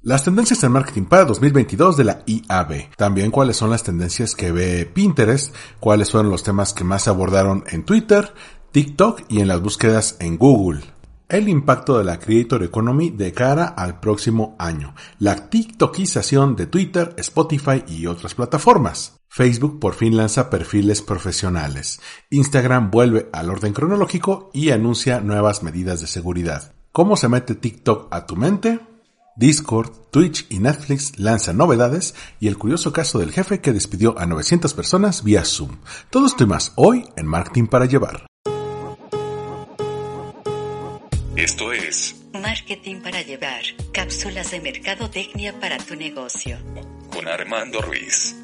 Las tendencias en marketing para 2022 de la IAB. También cuáles son las tendencias que ve Pinterest, cuáles fueron los temas que más abordaron en Twitter, TikTok y en las búsquedas en Google. El impacto de la Creator Economy de cara al próximo año. La TikTokización de Twitter, Spotify y otras plataformas. Facebook por fin lanza perfiles profesionales. Instagram vuelve al orden cronológico y anuncia nuevas medidas de seguridad. ¿Cómo se mete TikTok a tu mente? Discord, Twitch y Netflix lanzan novedades y el curioso caso del jefe que despidió a 900 personas vía Zoom. Todo esto y más hoy en Marketing para Llevar. Esto es Marketing para Llevar, cápsulas de mercadotecnia para tu negocio. con Armando Ruiz.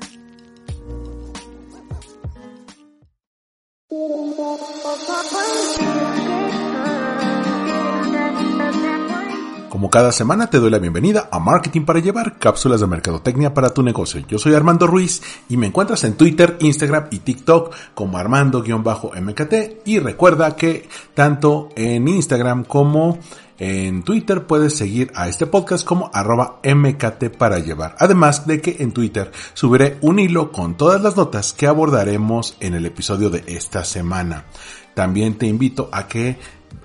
Como cada semana te doy la bienvenida a Marketing para Llevar, cápsulas de mercadotecnia para tu negocio. Yo soy Armando Ruiz y me encuentras en Twitter, Instagram y TikTok como Armando-MKT y recuerda que tanto en Instagram como en Twitter puedes seguir a este podcast como arroba MKT para llevar. Además de que en Twitter subiré un hilo con todas las notas que abordaremos en el episodio de esta semana. También te invito a que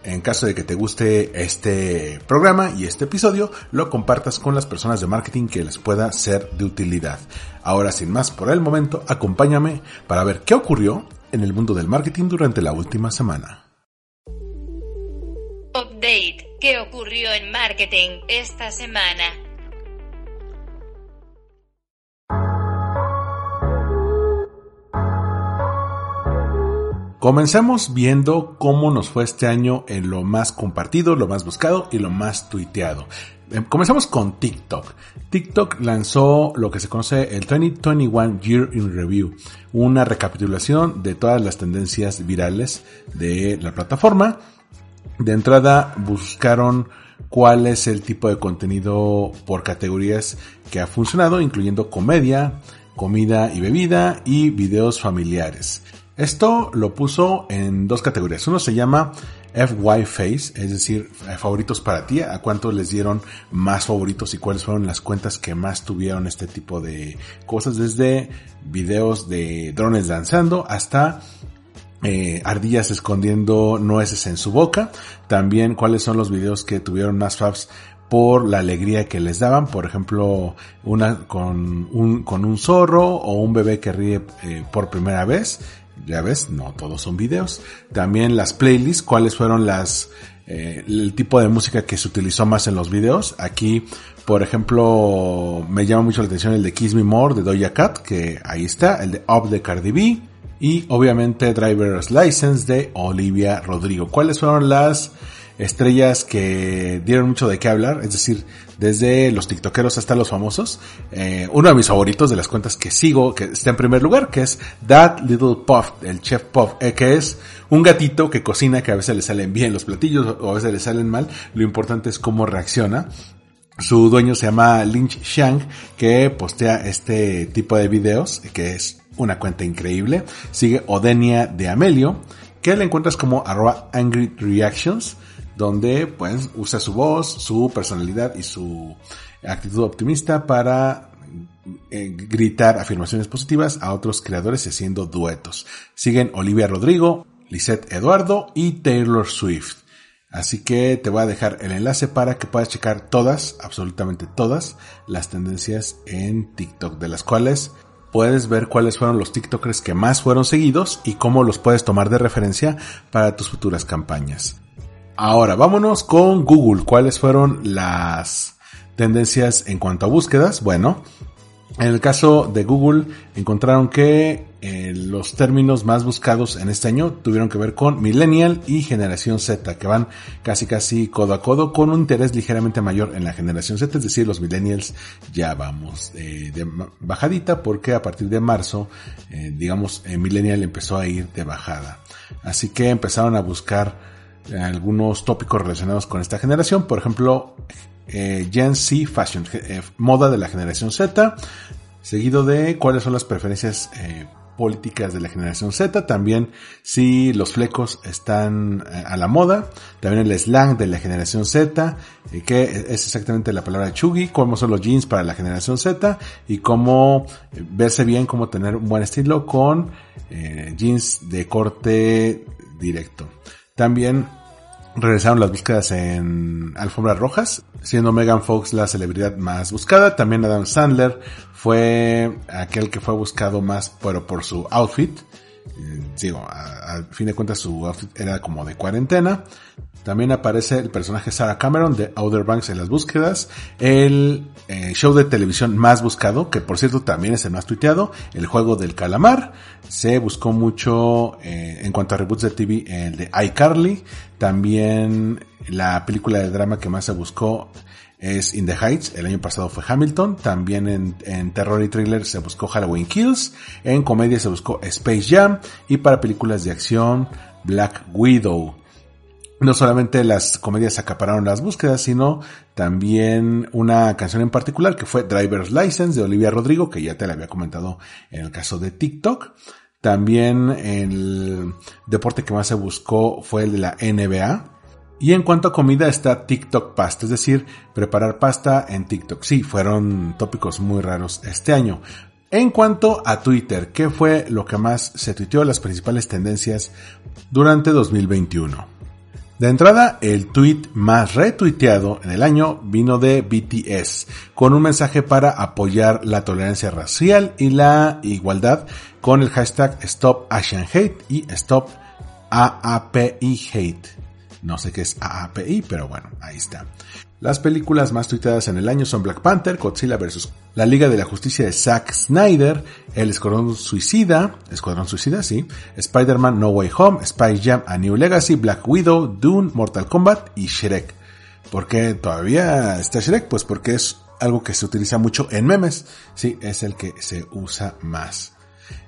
en caso de que te guste este programa y este episodio, lo compartas con las personas de marketing que les pueda ser de utilidad. Ahora, sin más por el momento, acompáñame para ver qué ocurrió en el mundo del marketing durante la última semana. Update. ¿Qué ocurrió en marketing esta semana? Comencemos viendo cómo nos fue este año en lo más compartido, lo más buscado y lo más tuiteado. Em, Comenzamos con TikTok. TikTok lanzó lo que se conoce el 2021 Year in Review, una recapitulación de todas las tendencias virales de la plataforma. De entrada buscaron cuál es el tipo de contenido por categorías que ha funcionado, incluyendo comedia, comida y bebida y videos familiares. Esto lo puso en dos categorías. Uno se llama FY Face, es decir, eh, favoritos para ti, a cuánto les dieron más favoritos y cuáles fueron las cuentas que más tuvieron este tipo de cosas, desde videos de drones danzando hasta eh, ardillas escondiendo nueces en su boca. También cuáles son los videos que tuvieron más faps por la alegría que les daban. Por ejemplo, una con un, con un zorro o un bebé que ríe eh, por primera vez. Ya ves, no todos son videos. También las playlists, cuáles fueron las, eh, el tipo de música que se utilizó más en los videos. Aquí, por ejemplo, me llama mucho la atención el de Kiss Me More de Doja Cat, que ahí está, el de Up de Cardi B y obviamente Driver's License de Olivia Rodrigo. ¿Cuáles fueron las estrellas que dieron mucho de qué hablar? Es decir, desde los tiktokeros hasta los famosos. Eh, uno de mis favoritos de las cuentas que sigo, que está en primer lugar, que es That Little Puff, el Chef Puff, eh, que es un gatito que cocina, que a veces le salen bien los platillos o a veces le salen mal. Lo importante es cómo reacciona. Su dueño se llama Lynch Shang, que postea este tipo de videos, que es una cuenta increíble. Sigue Odenia de Amelio, que la encuentras como arroba angry reactions, donde pues usa su voz, su personalidad y su actitud optimista para eh, gritar afirmaciones positivas a otros creadores haciendo duetos. Siguen Olivia Rodrigo, Lisette Eduardo y Taylor Swift. Así que te voy a dejar el enlace para que puedas checar todas, absolutamente todas, las tendencias en TikTok, de las cuales puedes ver cuáles fueron los TikTokers que más fueron seguidos y cómo los puedes tomar de referencia para tus futuras campañas. Ahora, vámonos con Google. ¿Cuáles fueron las tendencias en cuanto a búsquedas? Bueno, En el caso de Google, encontraron que eh, los términos más buscados en este año tuvieron que ver con Millennial y Generación Z, que van casi casi codo a codo con un interés ligeramente mayor en la Generación Z, es decir, los Millennials ya vamos eh, de bajadita porque a partir de marzo, eh, digamos, Millennial empezó a ir de bajada. Así que empezaron a buscar algunos tópicos relacionados con esta generación, por ejemplo, Gen Z Fashion, moda de la generación Z, seguido de cuáles son las preferencias políticas de la generación Z, también si los flecos están eh, a la moda, también el slang de la generación Z, eh, que es exactamente la palabra chuggy, cómo son los jeans para la generación Z y cómo eh, verse bien, cómo tener un buen estilo con jeans de corte directo. También regresaron las búsquedas en alfombras rojas, siendo Megan Fox la celebridad más buscada. También Adam Sandler fue aquel que fue buscado más pero por su outfit. Eh, digo, al fin de cuentas su outfit era como de cuarentena. También aparece el personaje Sarah Cameron de Outer Banks en las búsquedas. El eh, show de televisión más buscado, que por cierto también es el más tuiteado, el juego del calamar. Se buscó mucho eh, en cuanto a reboots de TV, el de iCarly. También la película de drama que más se buscó es In the Heights, el año pasado fue Hamilton, también en, en, terror y thriller se buscó Halloween Kills, en comedia se buscó Space Jam y para películas de acción Black Widow no solamente las comedias acapararon las búsquedas, sino también una canción en particular que fue Driver's License de Olivia Rodrigo, que ya te la había comentado en el caso de TikTok. También el deporte que más se buscó fue el de la NBA. Y en cuanto a comida está TikTok Pasta, es decir, preparar pasta en TikTok. Sí, fueron tópicos muy raros este año. En cuanto a Twitter, ¿qué fue lo que más se tuiteó las principales tendencias durante 2021? De entrada, el tweet más retuiteado en el año vino de BTS, con un mensaje para apoyar la tolerancia racial y la igualdad con el hashtag Stop y Stop. No sé qué es AAPI, pero bueno, ahí está. Las películas más tuiteadas en el año son Black Panther, Godzilla vs. La Liga de la Justicia de Zack Snyder, El Escuadrón Suicida, Escuadrón Suicida, sí, Spider-Man No Way Home, Spice Jam A New Legacy, Black Widow, Dune, Mortal Kombat y Shrek. ¿Por qué todavía está Shrek? Pues porque es algo que se utiliza mucho en memes. Sí, es el que se usa más.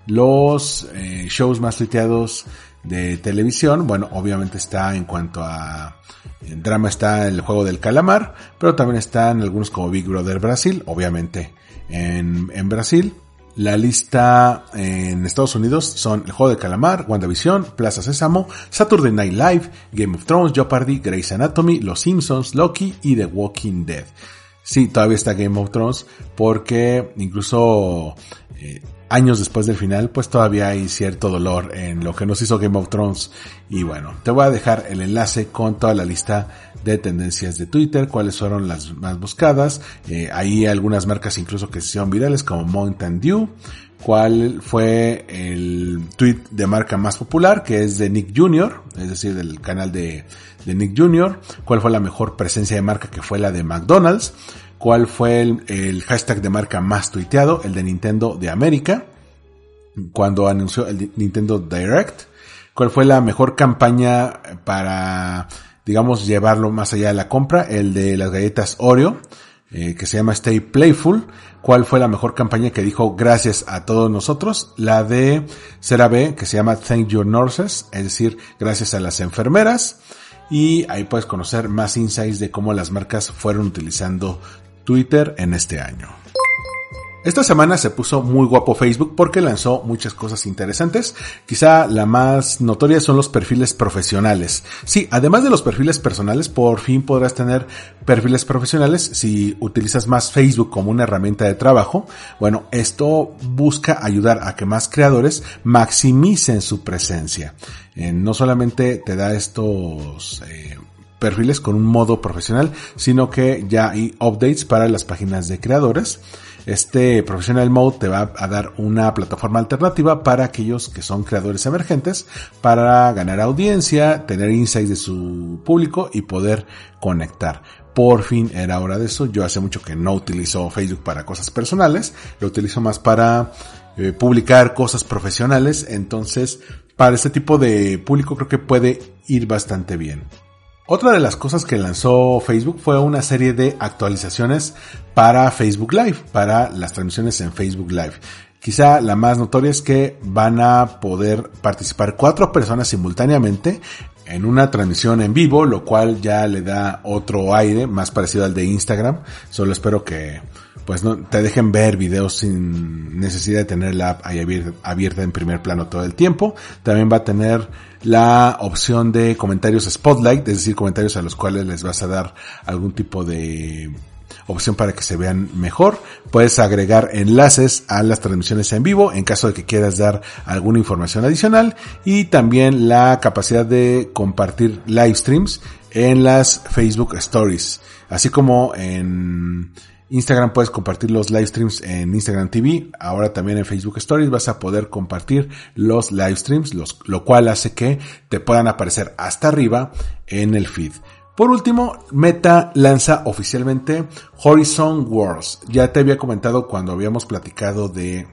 Los eh, shows más tuiteados de televisión, bueno, obviamente está en cuanto a drama está el juego del calamar, pero también están algunos como Big Brother Brasil, obviamente en, en Brasil. La lista en Estados Unidos son El Juego del Calamar, WandaVision, Plaza Sésamo, Saturday Night Live, Game of Thrones, Jeopardy, Grey's Anatomy, Los Simpsons, Loki y The Walking Dead. Sí, todavía está Game of Thrones porque incluso eh, años después del final, pues todavía hay cierto dolor en lo que nos hizo Game of Thrones. Y bueno, te voy a dejar el enlace con toda la lista de tendencias de Twitter, cuáles fueron las más buscadas. Eh, hay algunas marcas incluso que se hicieron virales como Mountain Dew. Cuál fue el tweet de marca más popular, que es de Nick Jr., es decir, del canal de, de Nick Jr. Cuál fue la mejor presencia de marca, que fue la de McDonald's cuál fue el, hashtag de marca más tuiteado, el de Nintendo de América, cuando anunció el Nintendo Direct, cuál fue la mejor campaña para, digamos, llevarlo más allá de la compra, el de las galletas Oreo, eh, que se llama Stay Playful, cuál fue la mejor campaña que dijo gracias a todos nosotros, la de CeraVe, que se llama Thank Your Nurses, es decir, gracias a las enfermeras, y ahí puedes conocer más insights de cómo las marcas fueron utilizando Twitter en este año. Esta semana se puso muy guapo Facebook porque lanzó muchas cosas interesantes. Quizá la más notoria son los perfiles profesionales. Sí, además de los perfiles personales, por fin podrás tener perfiles profesionales si utilizas más Facebook como una herramienta de trabajo. Bueno, esto busca ayudar a que más creadores maximicen su presencia. Eh, no solamente te da estos eh, perfiles con un modo profesional, sino que ya hay updates para las páginas de creadores. Este Professional Mode te va a dar una plataforma alternativa para aquellos que son creadores emergentes para ganar audiencia, tener insights de su público y poder conectar. por fin era hora de eso. Yo hace mucho que no utilizo Facebook para cosas personales, lo utilizo más para eh, publicar cosas profesionales, entonces para este tipo de público creo que puede ir bastante bien. Otra de las cosas que lanzó Facebook fue una serie de actualizaciones para Facebook Live, para las transmisiones en Facebook Live. Quizá la más notoria es que van a poder participar cuatro personas simultáneamente en una transmisión en vivo, lo cual ya le da otro aire más parecido al de Instagram. Solo espero que pues no te dejen ver videos sin necesidad de tener la app abierta en primer plano todo el tiempo. También va a tener la opción de comentarios spotlight, es decir, comentarios a los cuales les vas a dar algún tipo de opción para que se vean mejor. Puedes agregar enlaces a las transmisiones en vivo en caso de que quieras dar alguna información adicional y también la capacidad de compartir live streams en las Facebook Stories, así como en Instagram puedes compartir los live streams en Instagram TV. Ahora también en Facebook Stories vas a poder compartir los live streams, lo cual hace que te puedan aparecer hasta arriba en el feed. Por último, Meta lanza oficialmente Horizon Worlds. Ya te había comentado cuando habíamos platicado de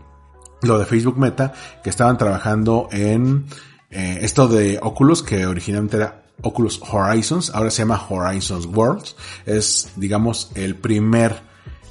lo de Facebook Meta, que estaban trabajando en eh, esto de Oculus, que originalmente era Oculus Horizons, ahora se llama Horizons Worlds. Es, digamos, el primer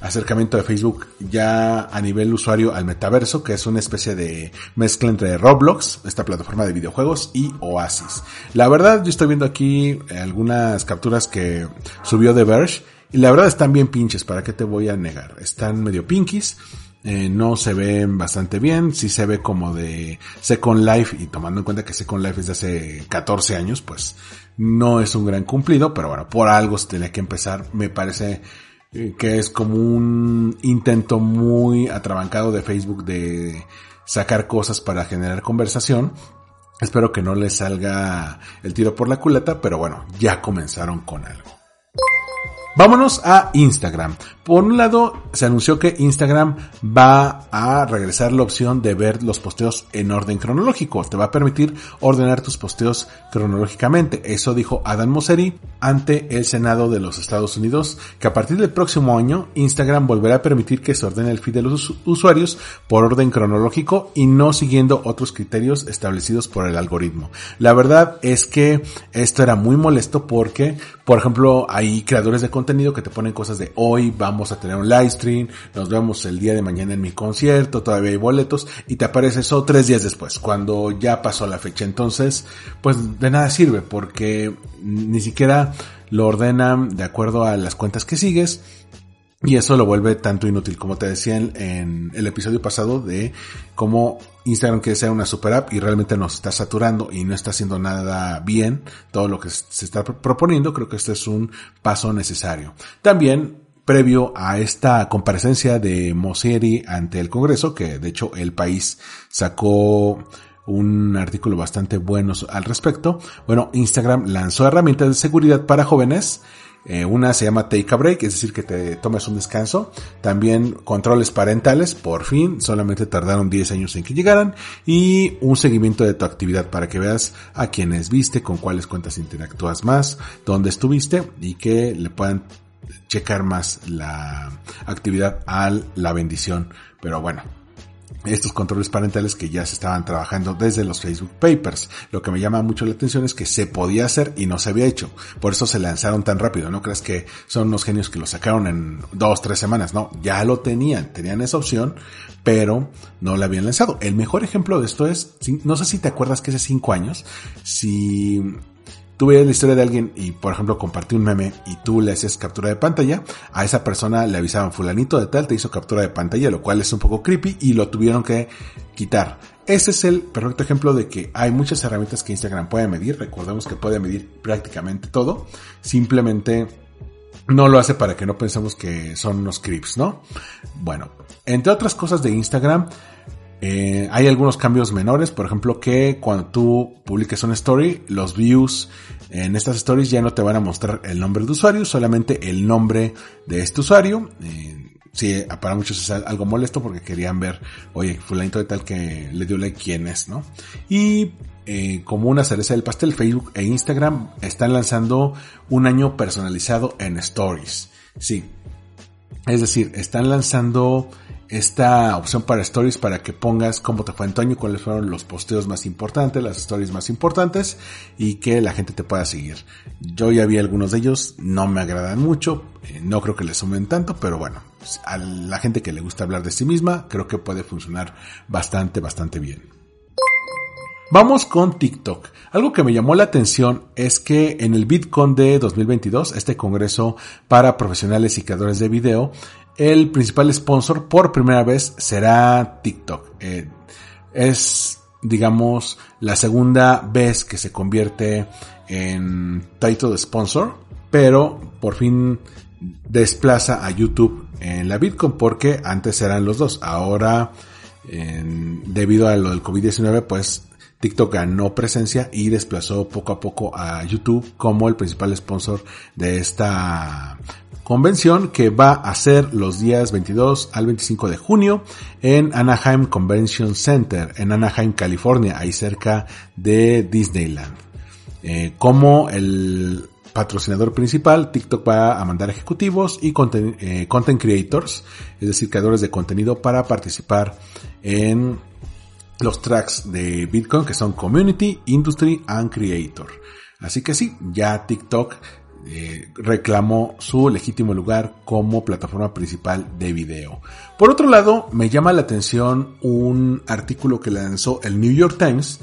acercamiento de Facebook ya a nivel usuario al metaverso, que es una especie de mezcla entre Roblox, esta plataforma de videojuegos, y Oasis. La verdad, yo estoy viendo aquí algunas capturas que subió The Verge, y la verdad están bien pinches, ¿para qué te voy a negar? Están medio pinkies. Eh, no se ven bastante bien, sí se ve como de Second Life y tomando en cuenta que Second Life es de hace 14 años, pues no es un gran cumplido, pero bueno, por algo se tenía que empezar, me parece eh, que es como un intento muy atrabancado de Facebook de sacar cosas para generar conversación. Espero que no les salga el tiro por la culata, pero bueno, ya comenzaron con algo. Vámonos a Instagram. Por un lado, se anunció que Instagram va a regresar la opción de ver los posteos en orden cronológico. Te va a permitir ordenar tus posteos cronológicamente. Eso dijo Adam Mosseri ante el Senado de los Estados Unidos, que a partir del próximo año Instagram volverá a permitir que se ordene el feed de los usuarios por orden cronológico y no siguiendo otros criterios establecidos por el algoritmo. La verdad es que esto era muy molesto porque, por ejemplo, hay creadores de contenido que te ponen cosas de hoy vamos a tener un live stream, nos vemos el día de mañana en mi concierto, todavía hay boletos y te aparece eso tres días después, cuando ya pasó la fecha. Entonces, pues de nada sirve porque ni siquiera lo ordenan de acuerdo a las cuentas que sigues y eso lo vuelve tanto inútil, como te decía en, el episodio pasado de cómo Instagram quiere ser una super app y realmente nos está saturando y no está haciendo nada bien todo lo que se está proponiendo. Creo que este es un paso necesario. También previo a esta comparecencia de Mosseri ante el Congreso, que de hecho el país sacó un artículo bastante bueno al respecto. Bueno, Instagram lanzó herramientas de seguridad para jóvenes eh, una se llama Take a Break, es decir, que te tomes un descanso. También controles parentales, por fin, solamente tardaron 10 años en que llegaran. Y un seguimiento de tu actividad para que veas a quienes viste, con cuáles cuentas interactúas más, dónde estuviste y que le puedan checar más la actividad a la bendición. Pero bueno, estos controles parentales que ya se estaban trabajando desde los Facebook Papers. Lo que me llama mucho la atención es que se podía hacer y no se había hecho. Por eso se lanzaron tan rápido. No creas que son unos genios que lo sacaron en dos, tres semanas. No, ya lo tenían. Tenían esa opción, pero no la habían lanzado. El mejor ejemplo de esto es, no sé si te acuerdas que hace cinco años, si tú veías la historia de alguien y, por ejemplo, compartió un meme y tú le haces captura de pantalla, a esa persona le avisaban fulanito de tal, te hizo captura de pantalla, lo cual es un poco creepy y lo tuvieron que quitar. Ese es el perfecto ejemplo de que hay muchas herramientas que Instagram puede medir. Recordemos que puede medir prácticamente todo. Simplemente no lo hace para que no pensemos que son unos creeps, ¿no? Bueno, entre otras cosas de Instagram, eh, hay algunos cambios menores, por ejemplo, que cuando tú publiques una story, los views en estas stories ya no te van a mostrar el nombre de usuario, solamente el nombre de este usuario. Eh, sí, para muchos es algo molesto porque querían ver, oye, fulanito de tal que le dio like quién es, ¿no? Y eh, como una cereza del pastel, Facebook e Instagram están lanzando un año personalizado en Stories. Sí. Es decir, están lanzando esta opción para stories para que pongas cómo te fue año, cuáles fueron los posteos más importantes, las stories más importantes y que la gente te pueda seguir. Yo ya vi algunos de ellos, no me agradan mucho, eh, no creo que les sumen tanto, pero bueno, a la gente que le gusta hablar de sí misma, creo que puede funcionar bastante, bastante bien. Vamos con TikTok. Algo que me llamó la atención es que en el Bitcoin de 2022, este congreso para profesionales y creadores de video, el principal sponsor por primera vez será TikTok. Eh, es, digamos, la segunda vez que se convierte en title sponsor, pero por fin desplaza a YouTube en la Bitcoin porque antes eran los dos. Ahora, debido a lo del COVID-19, pues TikTok ganó presencia y desplazó poco a poco a YouTube como el principal sponsor de esta convención que va a ser los días 22 al 25 de junio en Anaheim Convention Center en Anaheim, California, ahí cerca de Disneyland. Eh, como el patrocinador principal, TikTok va a mandar ejecutivos y eh, content creators, es decir, creadores de contenido para participar en los tracks de Bitcoin que son Community, Industry and Creator. Así que sí, ya TikTok eh, reclamó su legítimo lugar como plataforma principal de video. Por otro lado, me llama la atención un artículo que lanzó el New York Times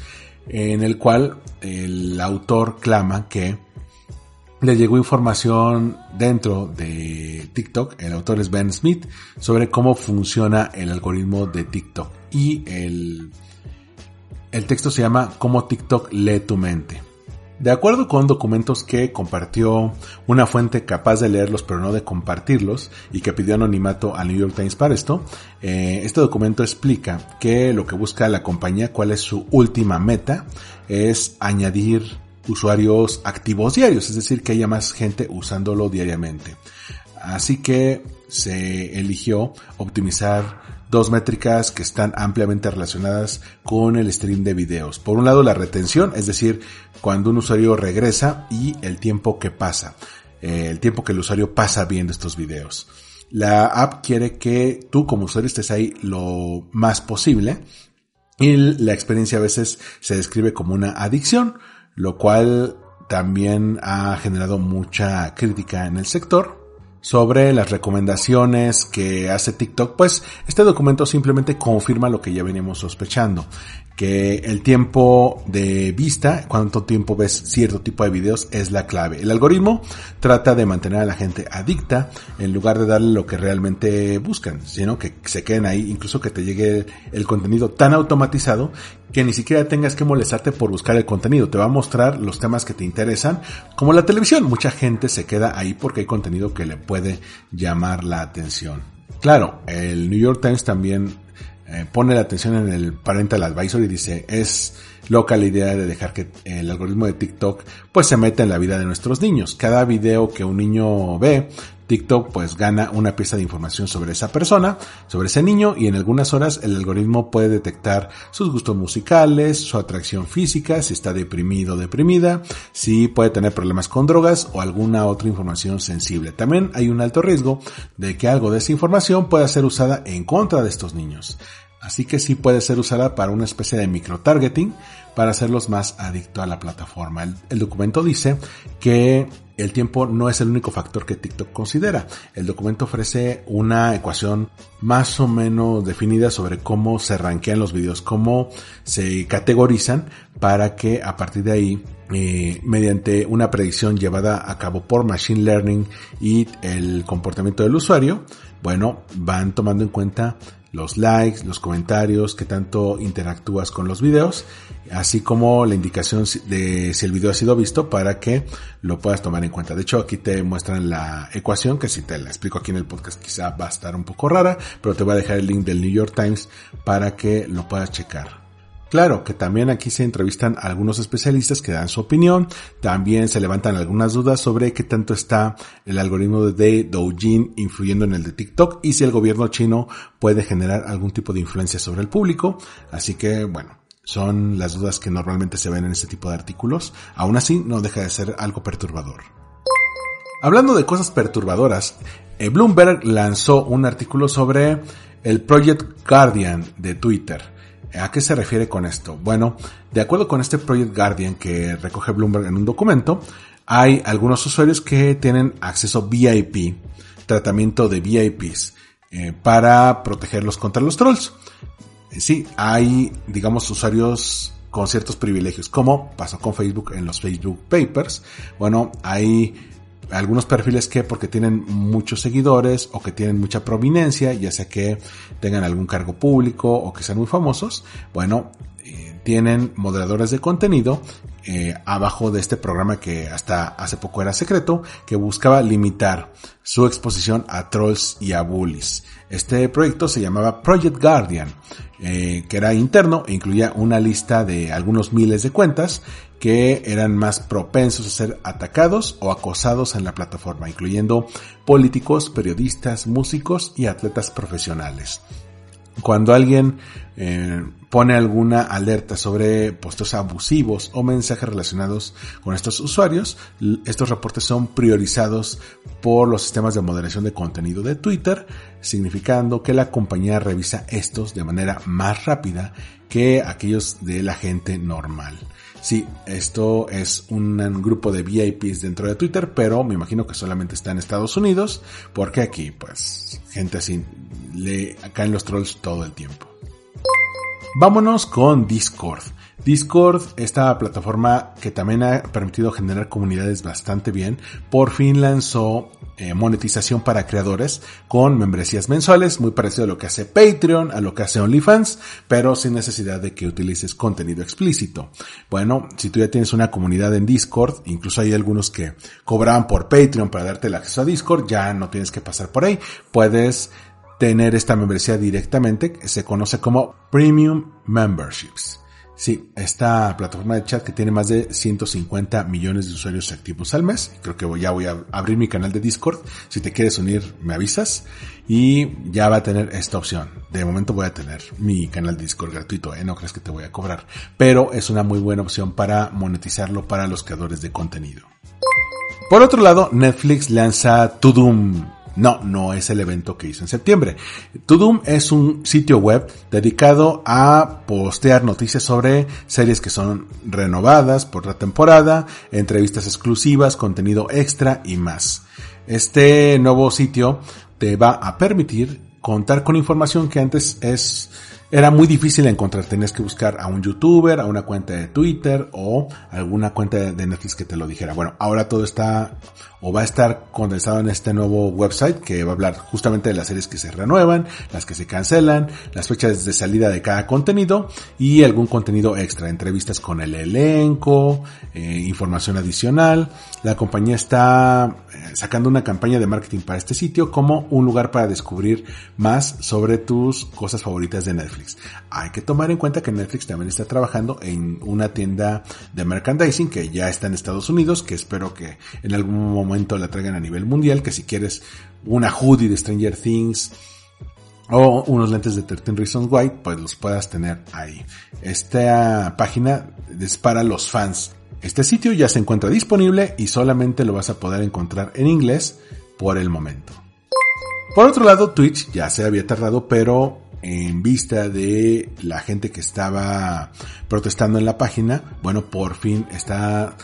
en el cual el autor clama que le llegó información dentro de TikTok, el autor es Ben Smith, sobre cómo funciona el algoritmo de TikTok y el el texto se llama Cómo TikTok lee tu mente. De acuerdo con documentos que compartió una fuente capaz de leerlos pero no de compartirlos y que pidió anonimato al New York Times para esto, eh, este documento explica que lo que busca la compañía, cuál es su última meta, es añadir usuarios activos diarios, es decir, que haya más gente usándolo diariamente. Así que se eligió optimizar dos métricas que están ampliamente relacionadas con el stream de videos. Por un lado, la retención, es decir, cuando un usuario regresa y el tiempo que pasa, eh, el tiempo que el usuario pasa viendo estos videos. La app quiere que tú como usuario estés ahí lo más posible y la experiencia a veces se describe como una adicción, lo cual también ha generado mucha crítica en el sector sobre las recomendaciones que hace TikTok, pues este documento simplemente confirma lo que ya veníamos sospechando que el tiempo de vista, cuánto tiempo ves cierto tipo de videos es la clave. El algoritmo trata de mantener a la gente adicta en lugar de darle lo que realmente buscan, sino que se queden ahí, incluso que te llegue el contenido tan automatizado que ni siquiera tengas que molestarte por buscar el contenido. Te va a mostrar los temas que te interesan, como la televisión. Mucha gente se queda ahí porque hay contenido que le puede llamar la atención. Claro, el New York Times también eh, pone la atención en el parental advisor y dice, es loca la idea de dejar que el algoritmo de TikTok pues se meta en la vida de nuestros niños. Cada video que un niño ve, TikTok pues gana una pieza de información sobre esa persona, sobre ese niño y en algunas horas el algoritmo puede detectar sus gustos musicales, su atracción física, si está deprimido o deprimida, si puede tener problemas con drogas o alguna otra información sensible. También hay un alto riesgo de que algo de esa información pueda ser usada en contra de estos niños. Así que sí puede ser usada para una especie de micro-targeting para hacerlos más adictos a la plataforma. El, documento dice que el tiempo no es el único factor que TikTok considera. El documento ofrece una ecuación más o menos definida sobre cómo se rankean los videos, cómo se categorizan para que a partir de ahí eh, mediante una predicción llevada a cabo por Machine Learning y el comportamiento del usuario, bueno, van tomando en cuenta los likes, los comentarios, que tanto interactúas con los videos, así como la indicación de si el video ha sido visto para que lo puedas tomar en cuenta. De hecho, aquí te muestran la ecuación, que si te la explico aquí en el podcast quizá va a estar un poco rara, pero te voy a dejar el link del New York Times para que lo puedas checar. Claro que también aquí se entrevistan algunos especialistas que dan su opinión, también se levantan algunas dudas sobre qué tanto está el algoritmo de Douyin influyendo en el de TikTok y si el gobierno chino puede generar algún tipo de influencia sobre el público. Así que bueno, son las dudas que normalmente se ven en este tipo de artículos. Aún así, no deja de ser algo perturbador. Hablando de cosas perturbadoras, eh, Bloomberg lanzó un artículo sobre el Project Guardian de Twitter. ¿A qué se refiere con esto? Bueno, de acuerdo con este Project Guardian que recoge Bloomberg en un documento, hay algunos usuarios que tienen acceso VIP, tratamiento de VIPs, eh, para protegerlos contra los trolls. Eh, sí, hay, digamos, usuarios con ciertos privilegios, como pasó con Facebook en los Facebook Papers. Bueno, hay algunos perfiles que porque tienen muchos seguidores o que tienen mucha prominencia, ya sea que tengan algún cargo público o que sean muy famosos, bueno, eh, tienen moderadores de contenido eh, abajo de este programa que hasta hace poco era secreto, que buscaba limitar su exposición a trolls y a bullies. Este proyecto se llamaba Project Guardian, eh, que era interno e incluía una lista de algunos miles de cuentas que eran más propensos a ser atacados o acosados en la plataforma, incluyendo políticos, periodistas, músicos y atletas profesionales. Cuando alguien eh, pone alguna alerta sobre postos abusivos o mensajes relacionados con estos usuarios, estos reportes son priorizados por los sistemas de moderación de contenido de Twitter, significando que la compañía revisa estos de manera más rápida que aquellos de la gente normal. Sí, esto es un grupo de VIPs dentro de Twitter, pero me imagino que solamente está en Estados Unidos, porque aquí, pues, gente así le caen los trolls todo el tiempo. Vámonos con Discord. Discord, esta plataforma que también ha permitido generar comunidades bastante bien, por fin lanzó eh, monetización para creadores con membresías mensuales, muy parecido a lo que hace Patreon, a lo que hace OnlyFans, pero sin necesidad de que utilices contenido explícito. Bueno, si tú ya tienes una comunidad en Discord, incluso hay algunos que cobraban por Patreon para darte el acceso a Discord, ya no tienes que pasar por ahí, puedes tener esta membresía directamente, se conoce como Premium Memberships. Sí, esta plataforma de chat que tiene más de 150 millones de usuarios activos al mes. Creo que ya voy a abrir mi canal de Discord. Si te quieres unir, me avisas. Y ya va a tener esta opción. De momento voy a tener mi canal de Discord gratuito, ¿eh? No crees que te voy a cobrar. Pero es una muy buena opción para monetizarlo para los creadores de contenido. Por otro lado, Netflix lanza Tudum no, no es el evento que hizo en septiembre. Tudum es un sitio web dedicado a postear noticias sobre series que son renovadas por la temporada, entrevistas exclusivas, contenido extra y más. Este nuevo sitio te va a permitir contar con información que antes es era muy difícil encontrar. Tenías que buscar a un youtuber, a una cuenta de Twitter o alguna cuenta de Netflix que te lo dijera. Bueno, ahora todo está o va a estar condensado en este nuevo website que va a hablar justamente de las series que se renuevan, las que se cancelan, las fechas de salida de cada contenido y algún contenido extra, entrevistas con el elenco, eh, información adicional. La compañía está sacando una campaña de marketing para este sitio como un lugar para descubrir más sobre tus cosas favoritas de Netflix. Hay que tomar en cuenta que Netflix también está trabajando en una tienda de merchandising que ya está en Estados Unidos, que espero que en algún momento la traigan a nivel mundial, que si quieres una hoodie de Stranger Things o unos lentes de 13 Reasons Why, pues los puedas tener ahí. Esta página es para los fans. Este sitio ya se encuentra disponible y solamente lo vas a poder encontrar en inglés por el momento. Por otro lado, Twitch ya se había tardado, pero en vista de la gente que estaba protestando en la página, bueno, por fin está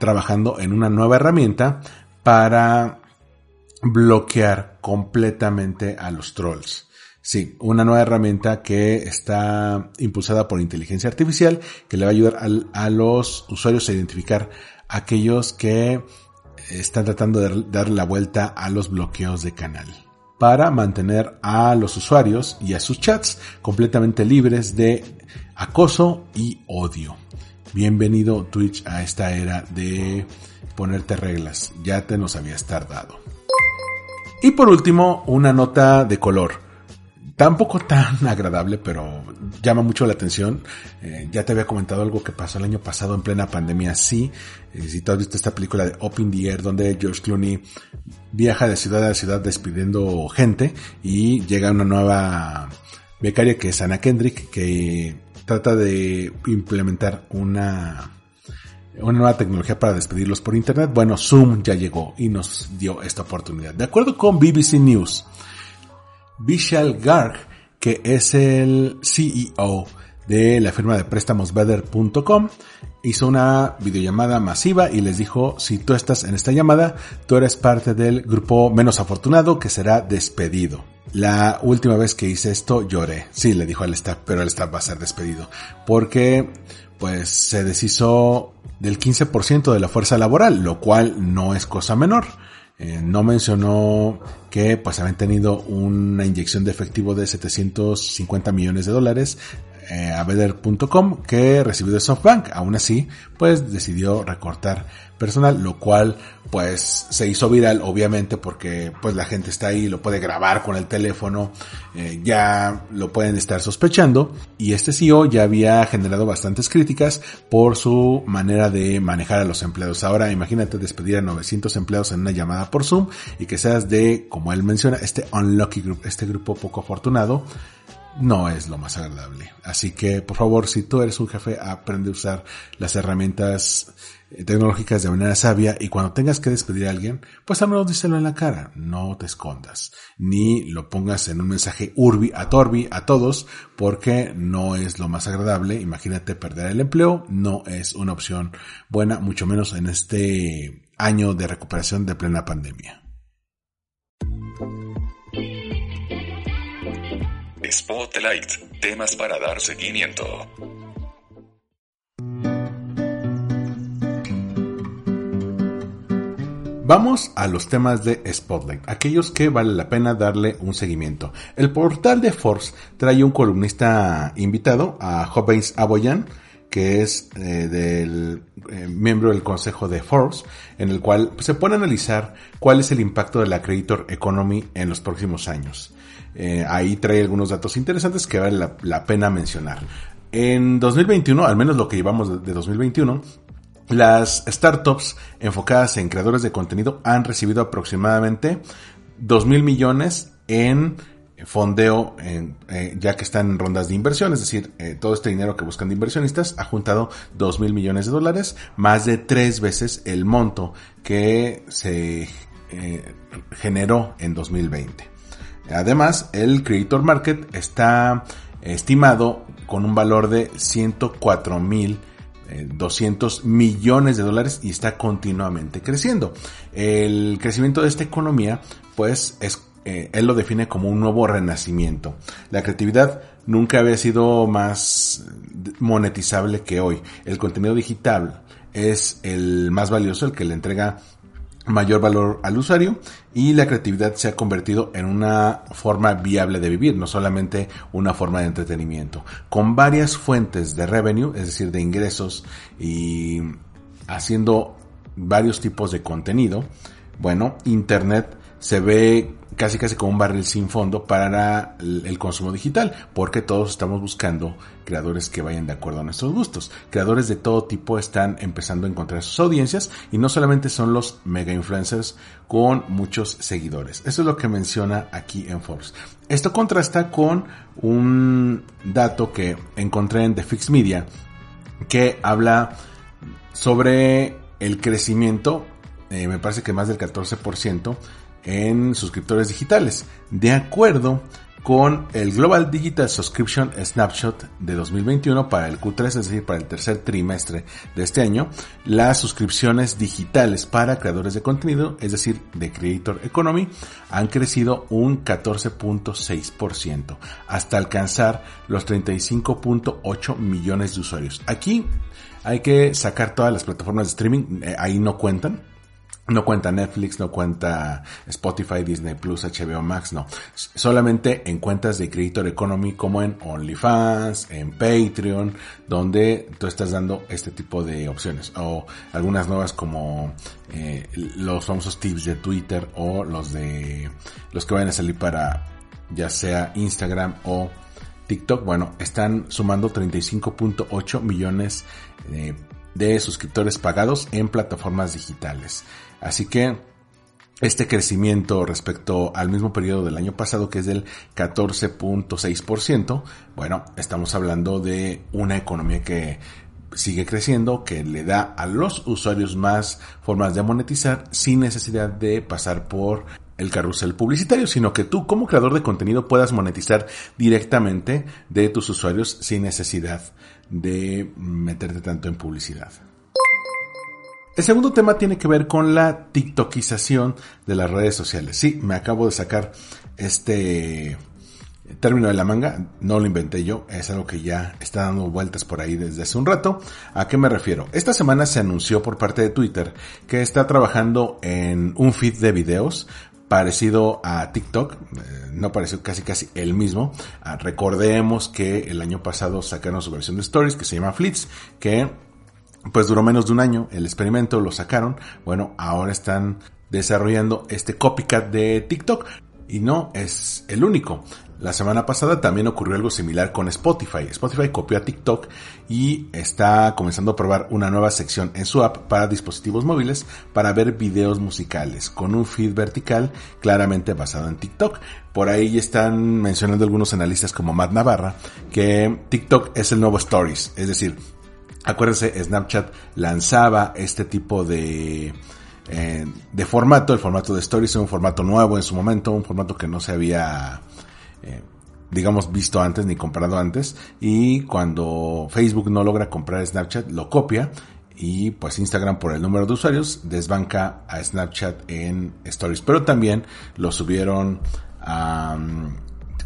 trabajando en una nueva herramienta para bloquear completamente a los trolls. Sí, una nueva herramienta que está impulsada por inteligencia artificial que le va a ayudar a, los usuarios a identificar aquellos que están tratando de dar la vuelta a los bloqueos de canal para mantener a los usuarios y a sus chats completamente libres de acoso y odio. Bienvenido Twitch a esta era de ponerte reglas, ya te nos habías tardado. Y por último, una nota de color. Tampoco tan agradable, pero llama mucho la atención. Eh, ya te había comentado algo que pasó el año pasado en plena pandemia, sí. Eh, si tú has visto esta película de Open the Air, donde George Clooney viaja de ciudad a ciudad despidiendo gente y llega una nueva becaria que es Anna Kendrick, que trata de implementar una una nueva tecnología para despedirlos por internet. Bueno, Zoom ya llegó y nos dio esta oportunidad. De acuerdo con BBC News, Vishal Garg, que es el CEO de la firma de préstamos Better.com, hizo una videollamada masiva y les dijo, si tú estás en esta llamada, tú eres parte del grupo menos afortunado que será despedido. La última vez que hice esto lloré. Sí, le dijo al staff, pero el staff va a ser despedido. Porque, pues, se deshizo del 15% de la fuerza laboral, lo cual no es cosa menor. Eh, no mencionó que pues habían tenido una inyección de efectivo de 750 millones de dólares eh, a Better.com que recibió de SoftBank. Aún así, pues decidió recortar personal, lo cual pues se hizo viral obviamente porque pues la gente está ahí, lo puede grabar con el teléfono, eh, ya lo pueden estar sospechando y este CEO ya había generado bastantes críticas por su manera de manejar a los empleados. Ahora imagínate despedir a 900 empleados en una llamada por Zoom y que seas de, como él menciona, este unlucky group, este grupo poco afortunado no es lo más agradable. Así que, por favor, si tú eres un jefe, aprende a usar las herramientas eh, tecnológicas de manera sabia y cuando tengas que despedir a alguien, pues al menos díselo en la cara, no te escondas, ni lo pongas en un mensaje urbi a torbi a todos, porque no es lo más agradable. Imagínate perder el empleo, no es una opción buena, mucho menos en este año de recuperación de plena pandemia. Spotlight, temas para dar seguimiento. Vamos a los temas de Spotlight, aquellos que vale la pena darle un seguimiento. El portal de Forbes trae un columnista invitado, a Jobbins Aboyan, que es eh, del eh, miembro del consejo de Forbes, en el cual se pone a analizar cuál es el impacto de la creditor economy en los próximos años. Eh, ahí trae algunos datos interesantes que vale la, pena mencionar. En 2021, al menos lo que llevamos de 2021, las startups enfocadas en creadores de contenido han recibido aproximadamente 2 mil millones en fondeo, eh, ya que están en rondas de inversión, es decir, eh, todo este dinero que buscan de inversionistas ha juntado 2 mil millones de dólares, más de tres veces el monto que se generó en 2020. Además, el Creator Market está estimado con un valor de 104 mil 200 eh, millones de dólares y está continuamente creciendo. El crecimiento de esta economía, pues, es, eh, él lo define como un nuevo renacimiento. La creatividad nunca había sido más monetizable que hoy. El contenido digital es el más valioso, el que le entrega mayor valor al usuario y la creatividad se ha convertido en una forma viable de vivir, no solamente una forma de entretenimiento. Con varias fuentes de revenue, es decir, de ingresos y haciendo varios tipos de contenido, bueno, Internet se ve casi casi como un barril sin fondo para el consumo digital, porque todos estamos buscando creadores que vayan de acuerdo a nuestros gustos. Creadores de todo tipo están empezando a encontrar sus audiencias y no solamente son los mega influencers con muchos seguidores. Eso es lo que menciona aquí en Forbes. Esto contrasta con un dato que encontré en The Fix Media que habla sobre el crecimiento, eh, me parece que más del 14%, en suscriptores digitales, de acuerdo con el Global Digital Subscription Snapshot de 2021 para el Q3, es decir, para el tercer trimestre de este año, las suscripciones digitales para creadores de contenido, es decir, de Creator Economy, han crecido un 14.6% hasta alcanzar los 35.8 millones de usuarios. Aquí hay que sacar todas las plataformas de streaming, eh, ahí no cuentan, no cuenta Netflix, no cuenta Spotify, Disney Plus, HBO Max, no. Solamente en cuentas de Creator Economy como en OnlyFans, en Patreon, donde tú estás dando este tipo de opciones. O algunas nuevas como eh, los famosos tips de Twitter o los de los que van a salir para ya sea Instagram o TikTok, bueno, están sumando 35.8 millones eh, de suscriptores pagados en plataformas digitales. Así que este crecimiento respecto al mismo periodo del año pasado, que es del 14.6%, bueno, estamos hablando de una economía que sigue creciendo, que le da a los usuarios más formas de monetizar sin necesidad de pasar por el carrusel publicitario, sino que tú como creador de contenido puedas monetizar directamente de tus usuarios sin necesidad de meterte tanto en publicidad. El segundo tema tiene que ver con la TikTokización de las redes sociales. Sí, me acabo de sacar este término de la manga, no lo inventé yo, es algo que ya está dando vueltas por ahí desde hace un rato. ¿A qué me refiero? Esta semana se anunció por parte de Twitter que está trabajando en un feed de videos parecido a TikTok, eh, no pareció casi casi el mismo. Ah, recordemos que el año pasado sacaron su versión de Stories que se llama Flits, que pues duró menos de un año el experimento, lo sacaron. Bueno, ahora están desarrollando este copycat de TikTok. Y no es el único. La semana pasada también ocurrió algo similar con Spotify. Spotify copió a TikTok y está comenzando a probar una nueva sección en su app para dispositivos móviles para ver videos musicales con un feed vertical claramente basado en TikTok. Por ahí están mencionando algunos analistas como Matt Navarra que TikTok es el nuevo Stories. Es decir, Acuérdense, Snapchat lanzaba este tipo de, eh, de formato, el formato de Stories, un formato nuevo en su momento, un formato que no se había, eh, digamos, visto antes ni comprado antes. Y cuando Facebook no logra comprar Snapchat, lo copia y pues Instagram por el número de usuarios desbanca a Snapchat en Stories. Pero también lo subieron a um,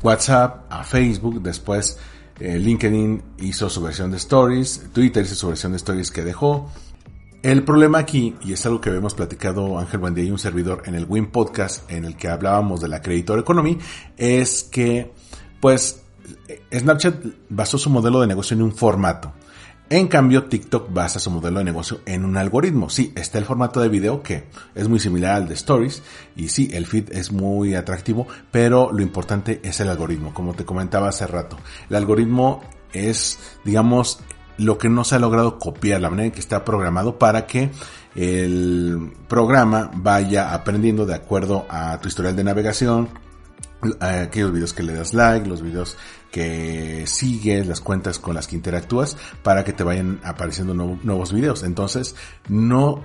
WhatsApp, a Facebook, después eh, LinkedIn hizo su versión de Stories, Twitter hizo su versión de Stories que dejó. El problema aquí, y es algo que habíamos platicado Ángel Buendía y un servidor en el Win Podcast, en el que hablábamos de la Creditor Economy, es que, pues, Snapchat basó su modelo de negocio en un formato. En cambio, TikTok basa su modelo de negocio en un algoritmo. Sí, está el formato de video que es muy similar al de Stories y sí, el feed es muy atractivo, pero lo importante es el algoritmo, como te comentaba hace rato. El algoritmo es, digamos, lo que no se ha logrado copiar, la manera en que está programado para que el programa vaya aprendiendo de acuerdo a tu historial de navegación, aquellos videos que le das like, los videos que sigues, las cuentas con las que interactúas para que te vayan apareciendo nuevos videos. Entonces, no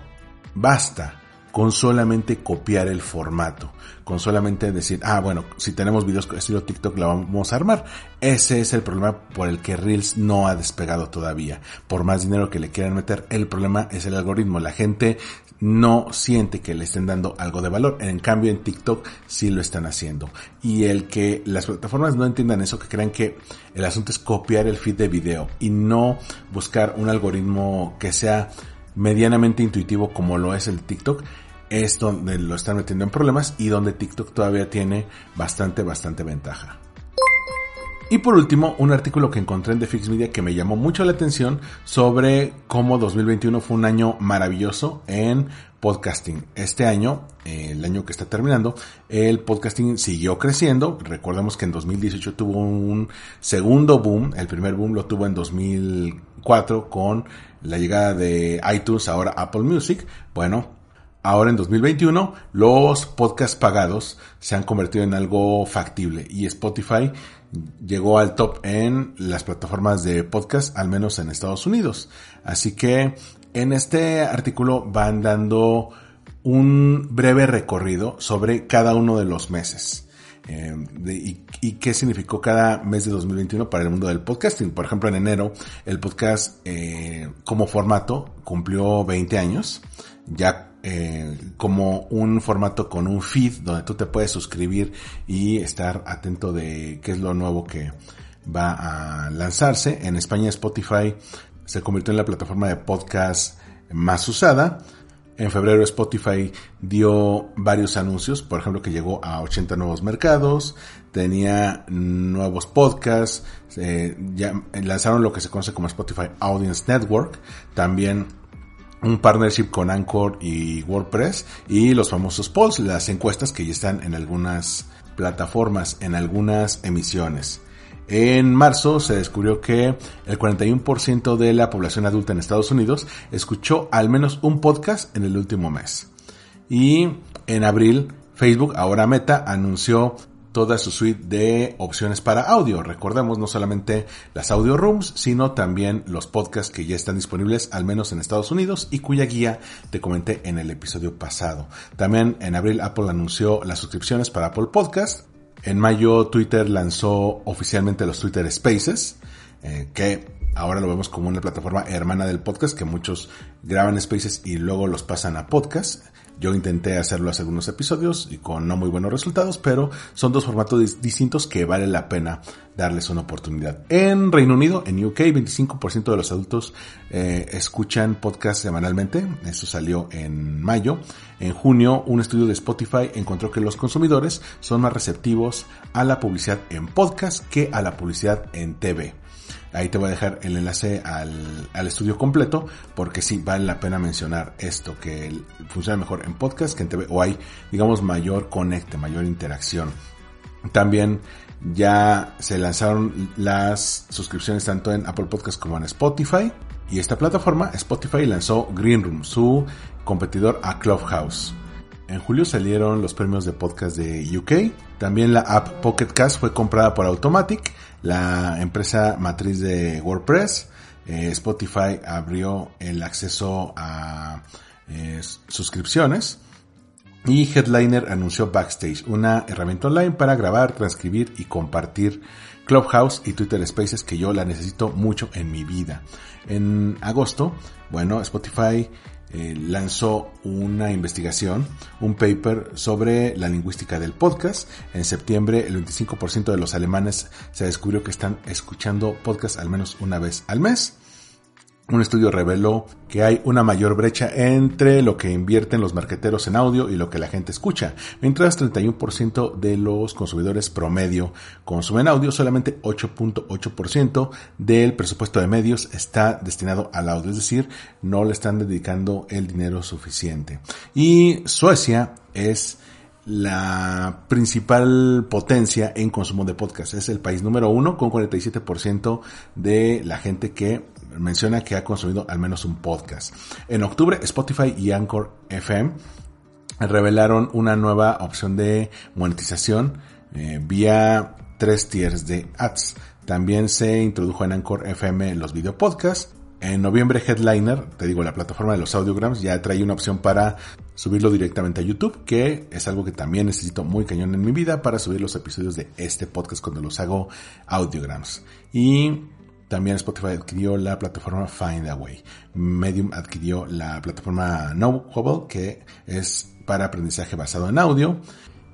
basta con solamente copiar el formato, con solamente decir, ah, bueno, si tenemos videos estilo TikTok la vamos a armar. Ese es el problema por el que Reels no ha despegado todavía. Por más dinero que le quieran meter, el problema es el algoritmo. La gente no siente que le estén dando algo de valor. En cambio, en TikTok sí lo están haciendo. Y el que las plataformas no entiendan eso, que crean que el asunto es copiar el feed de video y no buscar un algoritmo que sea medianamente intuitivo como lo es el TikTok, es donde lo están metiendo en problemas y donde TikTok todavía tiene bastante, bastante ventaja. Y por último, un artículo que encontré en The Fix Media que me llamó mucho la atención sobre cómo 2021 fue un año maravilloso en podcasting. Este año, el año que está terminando, el podcasting siguió creciendo. Recordemos que en 2018 tuvo un segundo boom. El primer boom lo tuvo en 2004 con la llegada de iTunes, ahora Apple Music. Bueno, Ahora en 2021 los podcasts pagados se han convertido en algo factible y Spotify llegó al top en las plataformas de podcast, al menos en Estados Unidos. Así que en este artículo van dando un breve recorrido sobre cada uno de los meses. Eh, y, qué significó cada mes de 2021 para el mundo del podcasting. Por ejemplo, en enero el podcast eh, como formato cumplió 20 años. Ya eh, como un formato con un feed donde tú te puedes suscribir y estar atento de qué es lo nuevo que va a lanzarse. En España Spotify se convirtió en la plataforma de podcast más usada. En febrero Spotify dio varios anuncios, por ejemplo que llegó a 80 nuevos mercados, tenía nuevos podcasts, eh, ya lanzaron lo que se conoce como Spotify Audience Network, también un partnership con Anchor y WordPress y los famosos polls, las encuestas que ya están en algunas plataformas en algunas emisiones. En marzo se descubrió que el 41% de la población adulta en Estados Unidos escuchó al menos un podcast en el último mes. Y en abril, Facebook, ahora Meta, anunció toda su suite de opciones para audio. Recordemos no solamente las audio rooms, sino también los podcasts que ya están disponibles al menos en Estados Unidos y cuya guía te comenté en el episodio pasado. También en abril Apple anunció las suscripciones para Apple Podcast en mayo Twitter lanzó oficialmente los Twitter Spaces, eh, que ahora lo vemos como una plataforma hermana del podcast, que muchos graban Spaces y luego los pasan a podcast. Yo intenté hacerlo hace algunos episodios y con no muy buenos resultados, pero son dos formatos distintos que vale la pena darles una oportunidad. En Reino Unido, en UK, 25% de los adultos eh, escuchan podcast semanalmente. Eso salió en mayo. En junio, un estudio de Spotify encontró que los consumidores son más receptivos a la publicidad en podcast que a la publicidad en TV. Ahí te voy a dejar el enlace al, al, estudio completo porque sí vale la pena mencionar esto, que funciona mejor en podcast que en TV o hay, digamos, mayor conecte, mayor interacción. También ya se lanzaron las suscripciones tanto en Apple Podcast como en Spotify. Y esta plataforma, Spotify, lanzó Green Room, su competidor a Clubhouse. En julio salieron los premios de podcast de UK. También la app Pocket Cast fue comprada por Automatic, la empresa matriz de WordPress. Eh, Spotify abrió el acceso a eh, suscripciones. Y Headliner anunció Backstage, una herramienta online para grabar, transcribir y compartir Clubhouse y Twitter Spaces que yo la necesito mucho en mi vida. En agosto, bueno, Spotify eh, lanzó una investigación, un paper sobre la lingüística del podcast. En septiembre el 25% de los alemanes se descubrió que están escuchando podcast al menos una vez al mes. Un estudio reveló que hay una mayor brecha entre lo que invierten los marqueteros en audio y lo que la gente escucha. Mientras 31% de los consumidores promedio consumen audio, solamente 8.8% del presupuesto de medios está destinado al audio, es decir, no le están dedicando el dinero suficiente. Y Suecia es la principal potencia en consumo de podcast. Es el país número uno con 47% de la gente que menciona que ha consumido al menos un podcast. En octubre, Spotify y Anchor FM revelaron una nueva opción de monetización eh, vía tres tiers de ads. También se introdujo en Anchor FM los video podcasts. En noviembre Headliner, te digo, la plataforma de los audiograms ya trae una opción para subirlo directamente a YouTube, que es algo que también necesito muy cañón en mi vida para subir los episodios de este podcast cuando los hago audiograms. Y también Spotify adquirió la plataforma Findaway. Medium adquirió la plataforma Knowable, que es para aprendizaje basado en audio.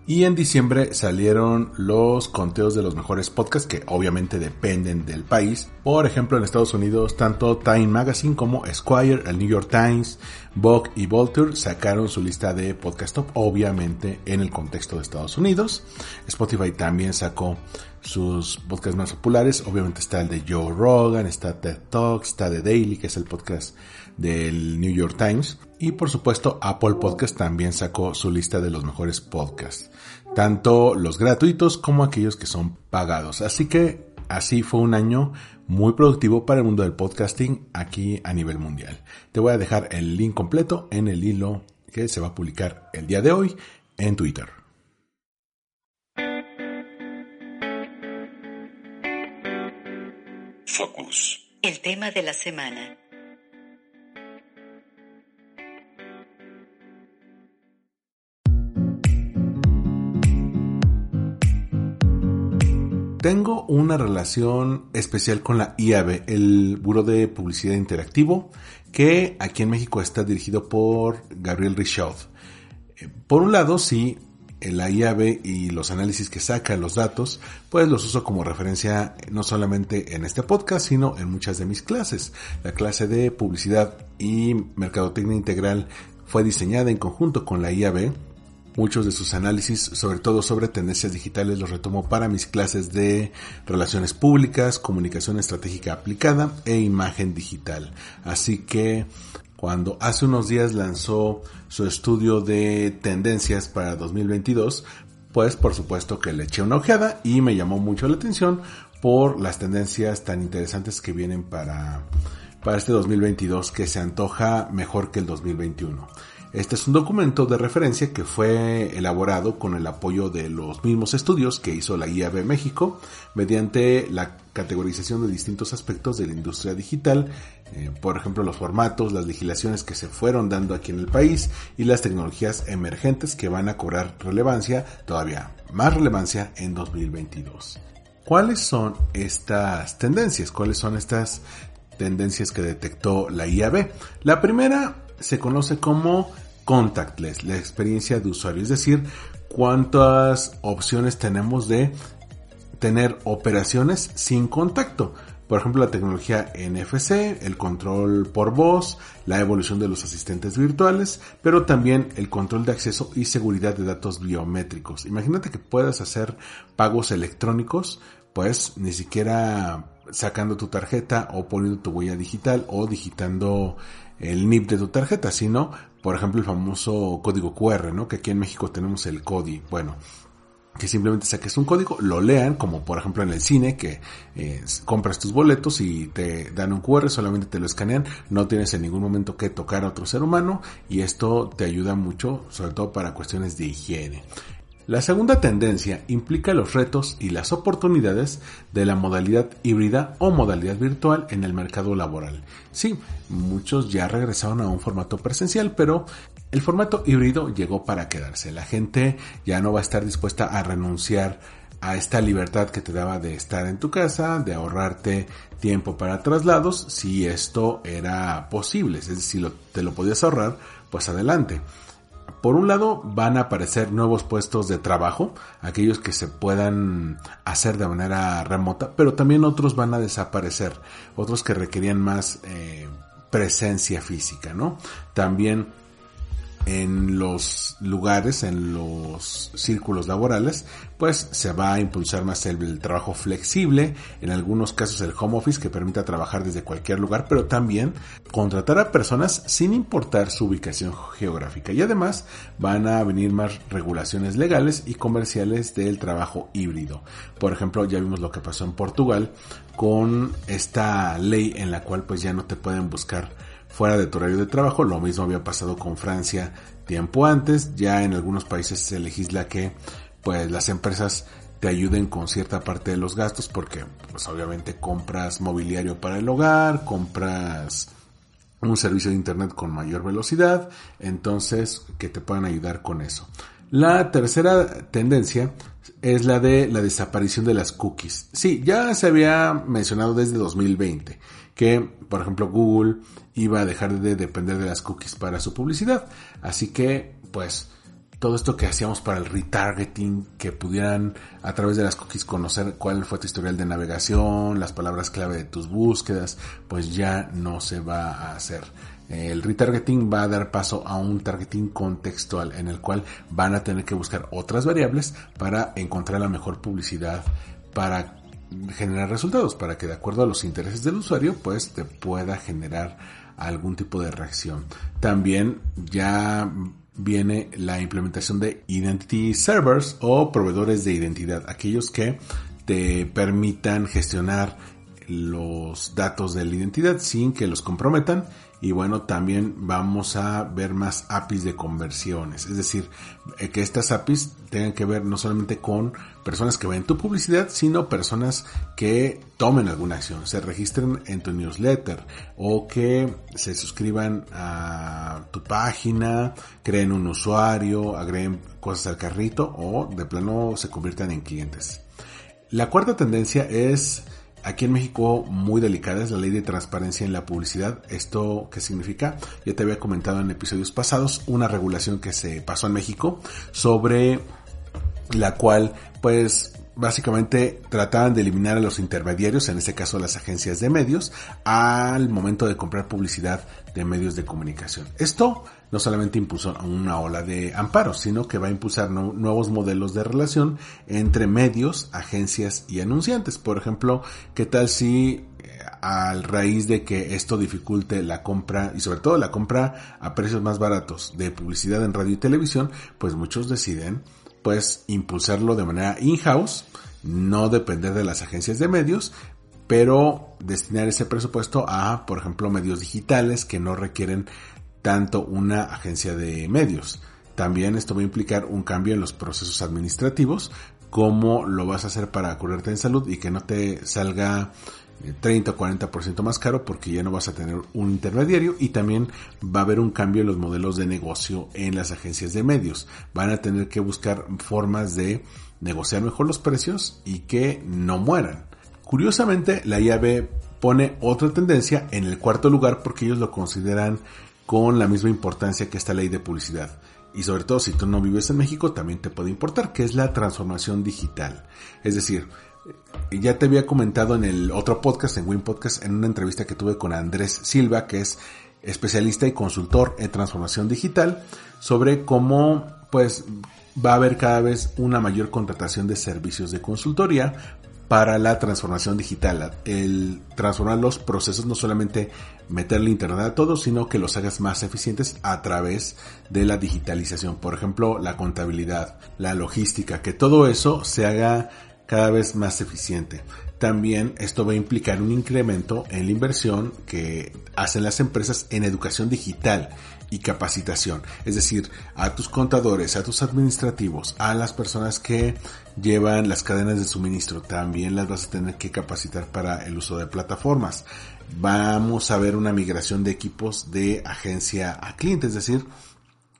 Y en diciembre salieron los conteos de los mejores podcasts que obviamente dependen del país. Por ejemplo, en Estados Unidos, tanto Time Magazine como Esquire, el New York Times, Vogue y Vulture sacaron su lista de podcast top, obviamente en el contexto de Estados Unidos. Spotify también sacó sus podcasts más populares. Obviamente está el de Joe Rogan, está TED Talks, está The Daily, que es el podcast del New York Times. Y por supuesto, Apple Podcast también sacó su lista de los mejores podcasts. Tanto los gratuitos como aquellos que son pagados. Así que así fue un año muy productivo para el mundo del podcasting aquí a nivel mundial. Te voy a dejar el link completo en el hilo que se va a publicar el día de hoy en Twitter. Focus. El tema de la semana. Tengo una relación especial con la IAB, el Buro de Publicidad Interactivo, que aquí en México está dirigido por Gabriel Richaud. Eh, por un lado, sí, la IAB y los análisis que saca, los datos, pues los uso como referencia no solamente en este podcast, sino en muchas de mis clases. La clase de publicidad y mercadotecnia integral fue diseñada en conjunto con la IAB. Muchos de sus análisis, sobre todo sobre tendencias digitales, los retomo para mis clases de relaciones públicas, comunicación estratégica aplicada e imagen digital. Así que cuando hace unos días lanzó su estudio de tendencias para 2022, pues por supuesto que le eché una ojeada y me llamó mucho la atención por las tendencias tan interesantes que vienen para, para este 2022 que se antoja mejor que el 2021. Este es un documento de referencia que fue elaborado con el apoyo de los mismos estudios que hizo la IAB México mediante la categorización de distintos aspectos de la industria digital, eh, por ejemplo los formatos, las legislaciones que se fueron dando aquí en el país y las tecnologías emergentes que van a cobrar relevancia, todavía más relevancia en 2022. ¿Cuáles son estas tendencias? ¿Cuáles son estas tendencias que detectó la IAB? La primera se conoce como contactless, la experiencia de usuario, es decir, cuántas opciones tenemos de tener operaciones sin contacto. Por ejemplo, la tecnología NFC, el control por voz, la evolución de los asistentes virtuales, pero también el control de acceso y seguridad de datos biométricos. Imagínate que puedas hacer pagos electrónicos, pues ni siquiera sacando tu tarjeta o poniendo tu huella digital o digitando el NIP de tu tarjeta, sino, por ejemplo, el famoso código QR, ¿no? Que aquí en México tenemos el CODI. Bueno, que simplemente saques un código, lo lean, como por ejemplo en el cine, que eh, compras tus boletos y te dan un QR, solamente te lo escanean, no tienes en ningún momento que tocar a otro ser humano y esto te ayuda mucho, sobre todo para cuestiones de higiene. La segunda tendencia implica los retos y las oportunidades de la modalidad híbrida o modalidad virtual en el mercado laboral. Sí, muchos ya regresaron a un formato presencial, pero el formato híbrido llegó para quedarse. La gente ya no va a estar dispuesta a renunciar a esta libertad que te daba de estar en tu casa, de ahorrarte tiempo para traslados, si esto era posible. Es decir, si te lo podías ahorrar, pues adelante. Por un lado van a aparecer nuevos puestos de trabajo, aquellos que se puedan hacer de manera remota, pero también otros van a desaparecer, otros que requerían más eh, presencia física, ¿no? También en los lugares, en los círculos laborales, pues se va a impulsar más el, trabajo flexible, en algunos casos el home office que permita trabajar desde cualquier lugar, pero también contratar a personas sin importar su ubicación geográfica. Y además van a venir más regulaciones legales y comerciales del trabajo híbrido. Por ejemplo, ya vimos lo que pasó en Portugal con esta ley en la cual pues ya no te pueden buscar fuera de tu horario de trabajo. Lo mismo había pasado con Francia tiempo antes. Ya en algunos países se legisla que pues las empresas te ayuden con cierta parte de los gastos porque pues obviamente compras mobiliario para el hogar, compras un servicio de internet con mayor velocidad, entonces que te puedan ayudar con eso. La tercera tendencia es la de la desaparición de las cookies. Sí, ya se había mencionado desde 2020 que, por ejemplo, Google iba a dejar de depender de las cookies para su publicidad. Así que, pues, todo esto que hacíamos para el retargeting, que pudieran a través de las cookies conocer cuál fue tu historial de navegación, las palabras clave de tus búsquedas, pues ya no se va a hacer. El retargeting va a dar paso a un targeting contextual en el cual van a tener que buscar otras variables para encontrar la mejor publicidad para generar resultados para que de acuerdo a los intereses del usuario pues te pueda generar algún tipo de reacción. También ya viene la implementación de Identity Servers o proveedores de identidad, aquellos que te permitan gestionar los datos de la identidad sin que los comprometan y bueno, también vamos a ver más APIs de conversiones. Es decir, eh, que estas APIs tengan que ver no solamente con personas que ven tu publicidad, sino personas que tomen alguna acción, se registren en tu newsletter o que se suscriban a tu página, creen un usuario, agreguen cosas al carrito o de plano se conviertan en clientes. La cuarta tendencia es Aquí en México muy delicada es la ley de transparencia en la publicidad. ¿Esto qué significa? Ya te había comentado en episodios pasados una regulación que se pasó en México sobre la cual pues básicamente trataban de eliminar a los intermediarios, en este caso las agencias de medios, al momento de comprar publicidad de medios de comunicación. Esto no solamente impulsó una ola de amparos, sino que va a impulsar nuevos modelos de relación entre medios, agencias y anunciantes. Por ejemplo, ¿qué tal si eh, al raíz de que esto dificulte la compra y sobre todo la compra a precios más baratos de publicidad en radio y televisión, pues muchos deciden pues impulsarlo de manera in-house, no depender de las agencias de medios, pero destinar ese presupuesto a, por ejemplo, medios digitales que no requieren tanto una agencia de medios. También esto va a implicar un cambio en los procesos administrativos, cómo lo vas a hacer para curarte en salud y que no te salga 30 o 40% más caro porque ya no vas a tener un intermediario y también va a haber un cambio en los modelos de negocio en las agencias de medios. Van a tener que buscar formas de negociar mejor los precios y que no mueran. Curiosamente, la IAB pone otra tendencia en el cuarto lugar porque ellos lo consideran con la misma importancia que esta ley de publicidad. Y sobre todo si tú no vives en México también te puede importar, que es la transformación digital. Es decir, ya te había comentado en el otro podcast, en Win Podcast, en una entrevista que tuve con Andrés Silva, que es especialista y consultor en transformación digital, sobre cómo pues va a haber cada vez una mayor contratación de servicios de consultoría para la transformación digital. El transformar los procesos, no solamente meterle internet a todos, sino que los hagas más eficientes a través de la digitalización. Por ejemplo, la contabilidad, la logística, que todo eso se haga cada vez más eficiente. También esto va a implicar un incremento en la inversión que hacen las empresas en educación digital y capacitación. Es decir, a tus contadores, a tus administrativos, a las personas que llevan las cadenas de suministro, también las vas a tener que capacitar para el uso de plataformas. Vamos a ver una migración de equipos de agencia a cliente, es decir,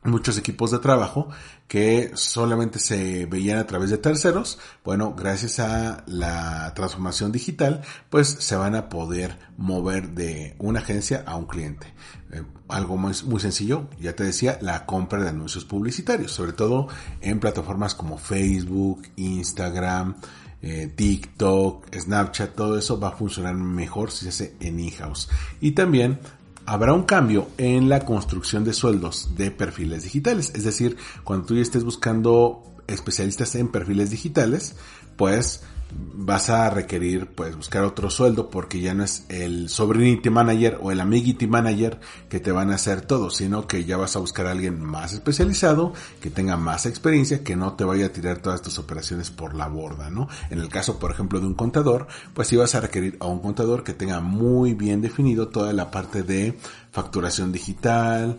muchos equipos de trabajo que solamente se veían a través de terceros, bueno, gracias a la transformación digital, pues se van a poder mover de una agencia a un cliente. Eh, algo muy, muy sencillo, ya te decía, la compra de anuncios publicitarios, sobre todo en plataformas como Facebook, Instagram, eh, TikTok, Snapchat, todo eso va a funcionar mejor si se hace en in-house. Y también habrá un cambio en la construcción de sueldos de perfiles digitales. Es decir, cuando tú estés buscando especialistas en perfiles digitales, pues vas a requerir pues buscar otro sueldo porque ya no es el sobrinity manager o el amiguity manager que te van a hacer todo, sino que ya vas a buscar a alguien más especializado, que tenga más experiencia, que no te vaya a tirar todas tus operaciones por la borda, ¿no? En el caso, por ejemplo, de un contador, pues sí vas a requerir a un contador que tenga muy bien definido toda la parte de facturación digital,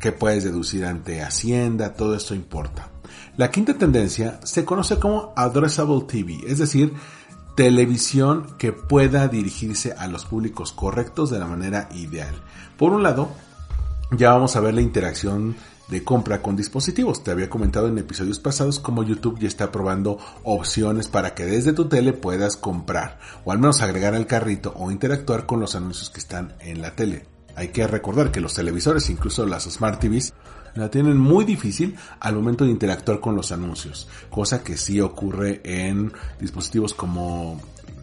que puedes deducir ante Hacienda, todo esto importa. La quinta tendencia se conoce como Addressable TV, es decir, televisión que pueda dirigirse a los públicos correctos de la manera ideal. Por un lado, ya vamos a ver la interacción de compra con dispositivos. Te había comentado en episodios pasados cómo YouTube ya está probando opciones para que desde tu tele puedas comprar o al menos agregar al carrito o interactuar con los anuncios que están en la tele. Hay que recordar que los televisores, incluso las Smart TVs, la tienen muy difícil al momento de interactuar con los anuncios, cosa que sí ocurre en dispositivos como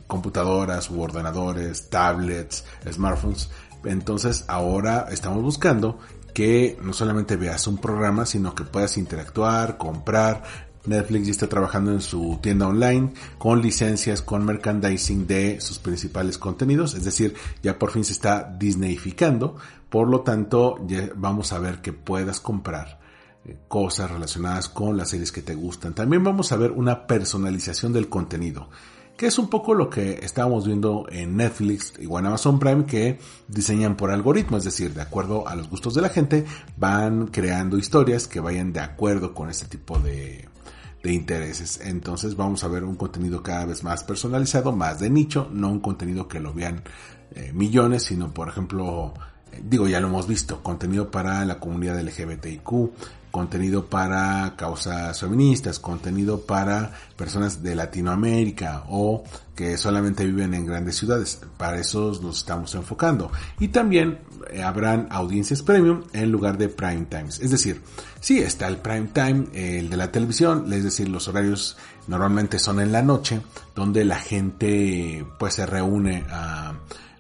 computadoras u ordenadores, tablets, smartphones. Entonces ahora estamos buscando que no solamente veas un programa, sino que puedas interactuar, comprar, Netflix ya está trabajando en su tienda online con licencias, con merchandising de sus principales contenidos, es decir, ya por fin se está Disneyficando, por lo tanto ya vamos a ver que puedas comprar eh, cosas relacionadas con las series que te gustan. También vamos a ver una personalización del contenido, que es un poco lo que estábamos viendo en Netflix y en Amazon Prime que diseñan por algoritmo, es decir, de acuerdo a los gustos de la gente, van creando historias que vayan de acuerdo con este tipo de de intereses. Entonces vamos a ver un contenido cada vez más personalizado, más de nicho, no un contenido que lo vean eh, millones, sino por ejemplo, eh, digo, ya lo hemos visto, contenido para la comunidad LGBTIQ, contenido para causas feministas, contenido para personas de Latinoamérica o que solamente viven en grandes ciudades. Para esos nos estamos enfocando. Y también eh, habrán audiencias premium en lugar de prime times. Es decir, sí está el prime time, el de la televisión, es decir, los horarios normalmente son en la noche, donde la gente pues se reúne a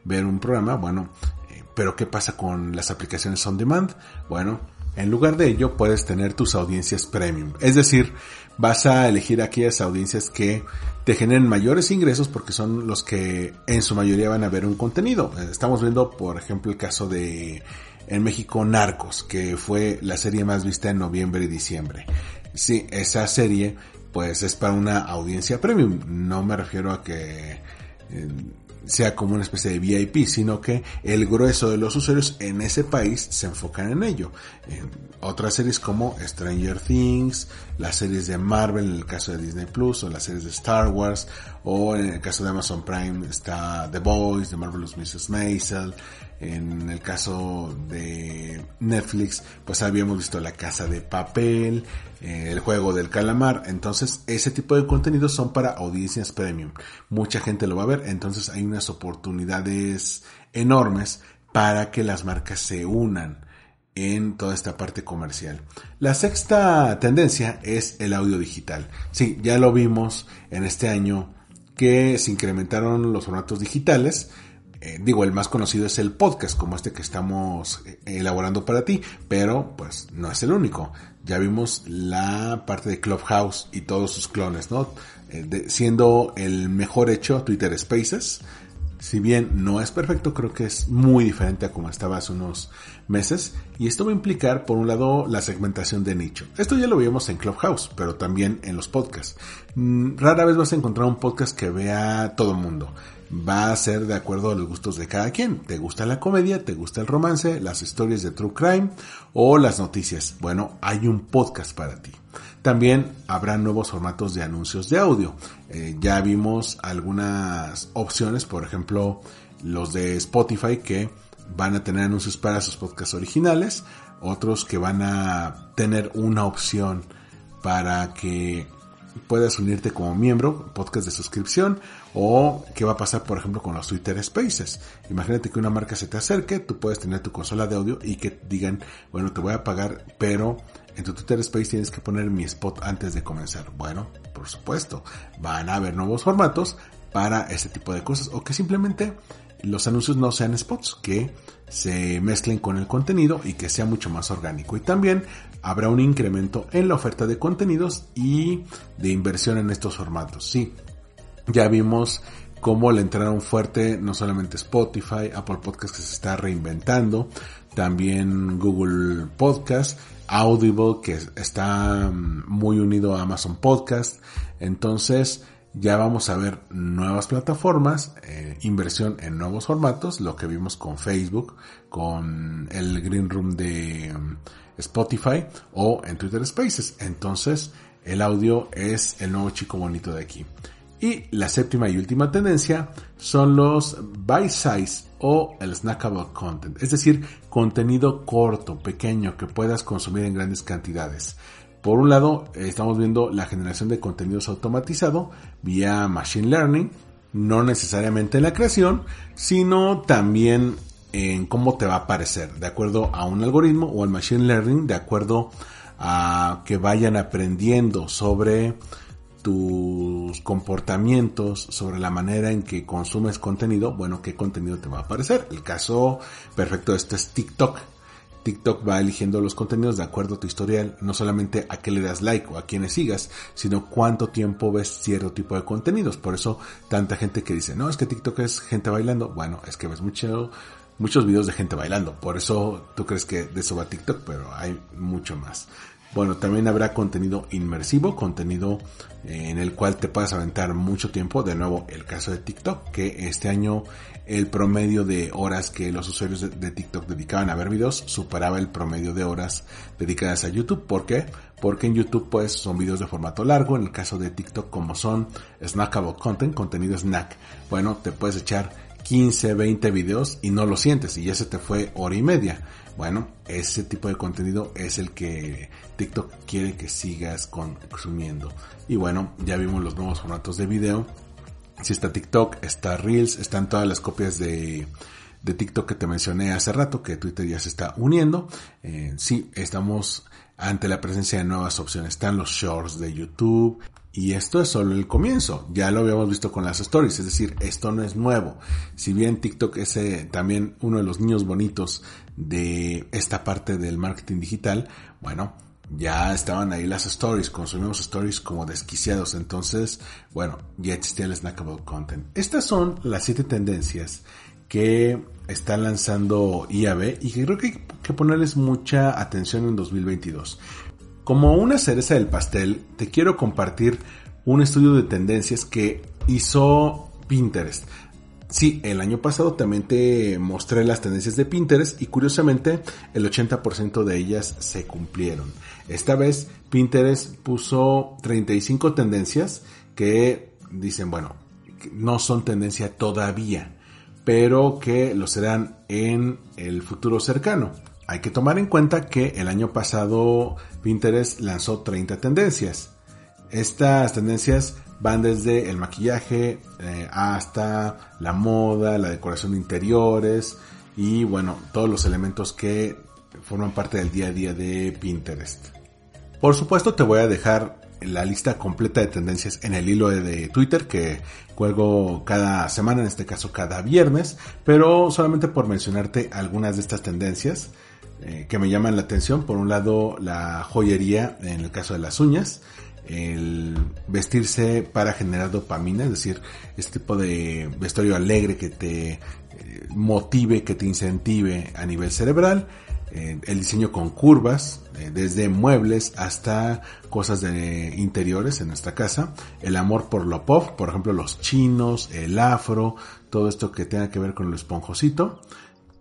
ver un programa. Bueno, eh, pero ¿qué pasa con las aplicaciones on demand? Bueno, en lugar de ello puedes tener tus audiencias premium. Es decir, vas a elegir aquellas audiencias que te generen mayores ingresos porque son los que en su mayoría van a ver un contenido. Estamos viendo, por ejemplo, el caso de en México Narcos, que fue la serie más vista en noviembre y diciembre. sí, esa serie pues es para una audiencia premium. No me refiero a que eh, sea como una especie de VIP, sino que el grueso de los usuarios en ese país se enfocan en ello. En otras series como Stranger Things, las series de Marvel en el caso de Disney Plus, o las series de Star Wars, o en el caso de Amazon Prime está The Boys, The Marvelous Mrs. Maisel, en el caso de Netflix, pues habíamos visto La Casa de Papel, eh, El Juego del Calamar. Entonces, ese tipo de contenidos son para audiencias premium. Mucha gente lo va a ver, entonces hay unas oportunidades enormes para que las marcas se unan en toda esta parte comercial. La sexta tendencia es el audio digital. Sí, ya lo vimos en este año que se incrementaron los formatos digitales, eh, digo, el más conocido es el podcast, como este que estamos eh, elaborando para ti, pero pues no es el único. Ya vimos la parte de Clubhouse y todos sus clones, ¿no? Eh, siendo el mejor hecho Twitter Spaces. Si bien no es perfecto, creo que es muy diferente a como estaba hace unos meses. Y esto va a implicar, por un lado, la segmentación de nicho. Esto ya lo vimos en Clubhouse, pero también en los podcasts. Mm, rara vez vas a encontrar un podcast que vea todo el mundo va a ser de acuerdo a los gustos de cada quien. ¿Te gusta la comedia? ¿Te gusta el romance? ¿Las historias de True Crime? ¿O las noticias? Bueno, hay un podcast para ti. También habrá nuevos formatos de anuncios de audio. Eh, ya vimos algunas opciones, por ejemplo, los de Spotify que van a tener anuncios para sus podcasts originales, otros que van a tener una opción para que puedas unirte como miembro, podcast de suscripción, o qué va a pasar, por ejemplo, con los Twitter Spaces. Imagínate que una marca se te acerque, tú puedes tener tu consola de audio y que digan, bueno, te voy a pagar, pero en tu Twitter Space tienes que poner mi spot antes de comenzar. Bueno, por supuesto, van a haber nuevos formatos para este tipo de cosas, o que simplemente los anuncios no sean spots, que se mezclen con el contenido y que sea mucho más orgánico. Y también habrá un incremento en la oferta de contenidos y de inversión en estos formatos. Sí, ya vimos cómo le entraron fuerte no solamente Spotify, Apple Podcast que se está reinventando, también Google Podcast, Audible que está mm, muy unido a Amazon Podcast. Entonces, ya vamos a ver nuevas plataformas, eh, inversión en nuevos formatos, lo que vimos con Facebook, con el Green Room de um, Spotify o en Twitter Spaces. Entonces, el audio es el nuevo chico bonito de aquí. Y la séptima y última tendencia son los bite size o el snackable content, es decir, contenido corto, pequeño que puedas consumir en grandes cantidades. Por un lado, estamos viendo la generación de contenidos automatizado vía Machine Learning, no necesariamente en la creación, sino también en cómo te va a aparecer, de acuerdo a un algoritmo o al Machine Learning, de acuerdo a que vayan aprendiendo sobre tus comportamientos, sobre la manera en que consumes contenido, bueno, qué contenido te va a aparecer. El caso perfecto de esto es TikTok. TikTok va eligiendo los contenidos de acuerdo a tu historial, no solamente a qué le das like o a quienes sigas, sino cuánto tiempo ves cierto tipo de contenidos. Por eso tanta gente que dice, no, es que TikTok es gente bailando. Bueno, es que ves mucho, muchos videos de gente bailando. Por eso tú crees que de eso va TikTok, pero hay mucho más. Bueno, también habrá contenido inmersivo, contenido eh, en el cual te puedas aventar mucho tiempo. De nuevo, el caso de TikTok, que este año el promedio de horas que los usuarios de, TikTok dedicaban a ver videos superaba el promedio de horas dedicadas a YouTube. ¿Por qué? Porque en YouTube pues son videos de formato largo, en el caso de TikTok como son snackable content, contenido snack. Bueno, te puedes echar 15, 20 videos y no lo sientes y ya se te fue hora y media. Bueno, ese tipo de contenido es el que TikTok quiere que sigas consumiendo. Y bueno, ya vimos los nuevos formatos de video. Si está TikTok, está Reels, están todas las copias de, TikTok que te mencioné hace rato, que Twitter ya se está uniendo. Eh, sí, estamos ante la presencia de nuevas opciones. Están los shorts de YouTube. Y esto es solo el comienzo. Ya lo habíamos visto con las stories. Es decir, esto no es nuevo. Si bien TikTok es eh, también uno de los niños bonitos de esta parte del marketing digital, bueno, ya estaban ahí las stories, consumimos stories como desquiciados, entonces, bueno, ya existía el snackable content. Estas son las siete tendencias que está lanzando IAB y que creo que hay que ponerles mucha atención en 2022. Como una cereza del pastel, te quiero compartir un estudio de tendencias que hizo Pinterest. Sí, el año pasado también te mostré las tendencias de Pinterest y curiosamente el 80% de ellas se cumplieron. Esta vez Pinterest puso 35 tendencias que dicen, bueno, no son tendencia todavía, pero que lo serán en el futuro cercano. Hay que tomar en cuenta que el año pasado Pinterest lanzó 30 tendencias. Estas tendencias van desde el maquillaje eh, hasta la moda, la decoración de interiores y bueno, todos los elementos que forman parte del día a día de Pinterest. Por supuesto te voy a dejar la lista completa de tendencias en el hilo de Twitter que cuelgo cada semana, en este caso cada viernes, pero solamente por mencionarte algunas de estas tendencias eh, que me llaman la atención. Por un lado, la joyería en el caso de las uñas el vestirse para generar dopamina, es decir, este tipo de vestuario alegre que te eh, motive, que te incentive a nivel cerebral, eh, el diseño con curvas, eh, desde muebles hasta cosas de interiores en nuestra casa, el amor por lo pop, por ejemplo los chinos, el afro, todo esto que tenga que ver con lo esponjosito,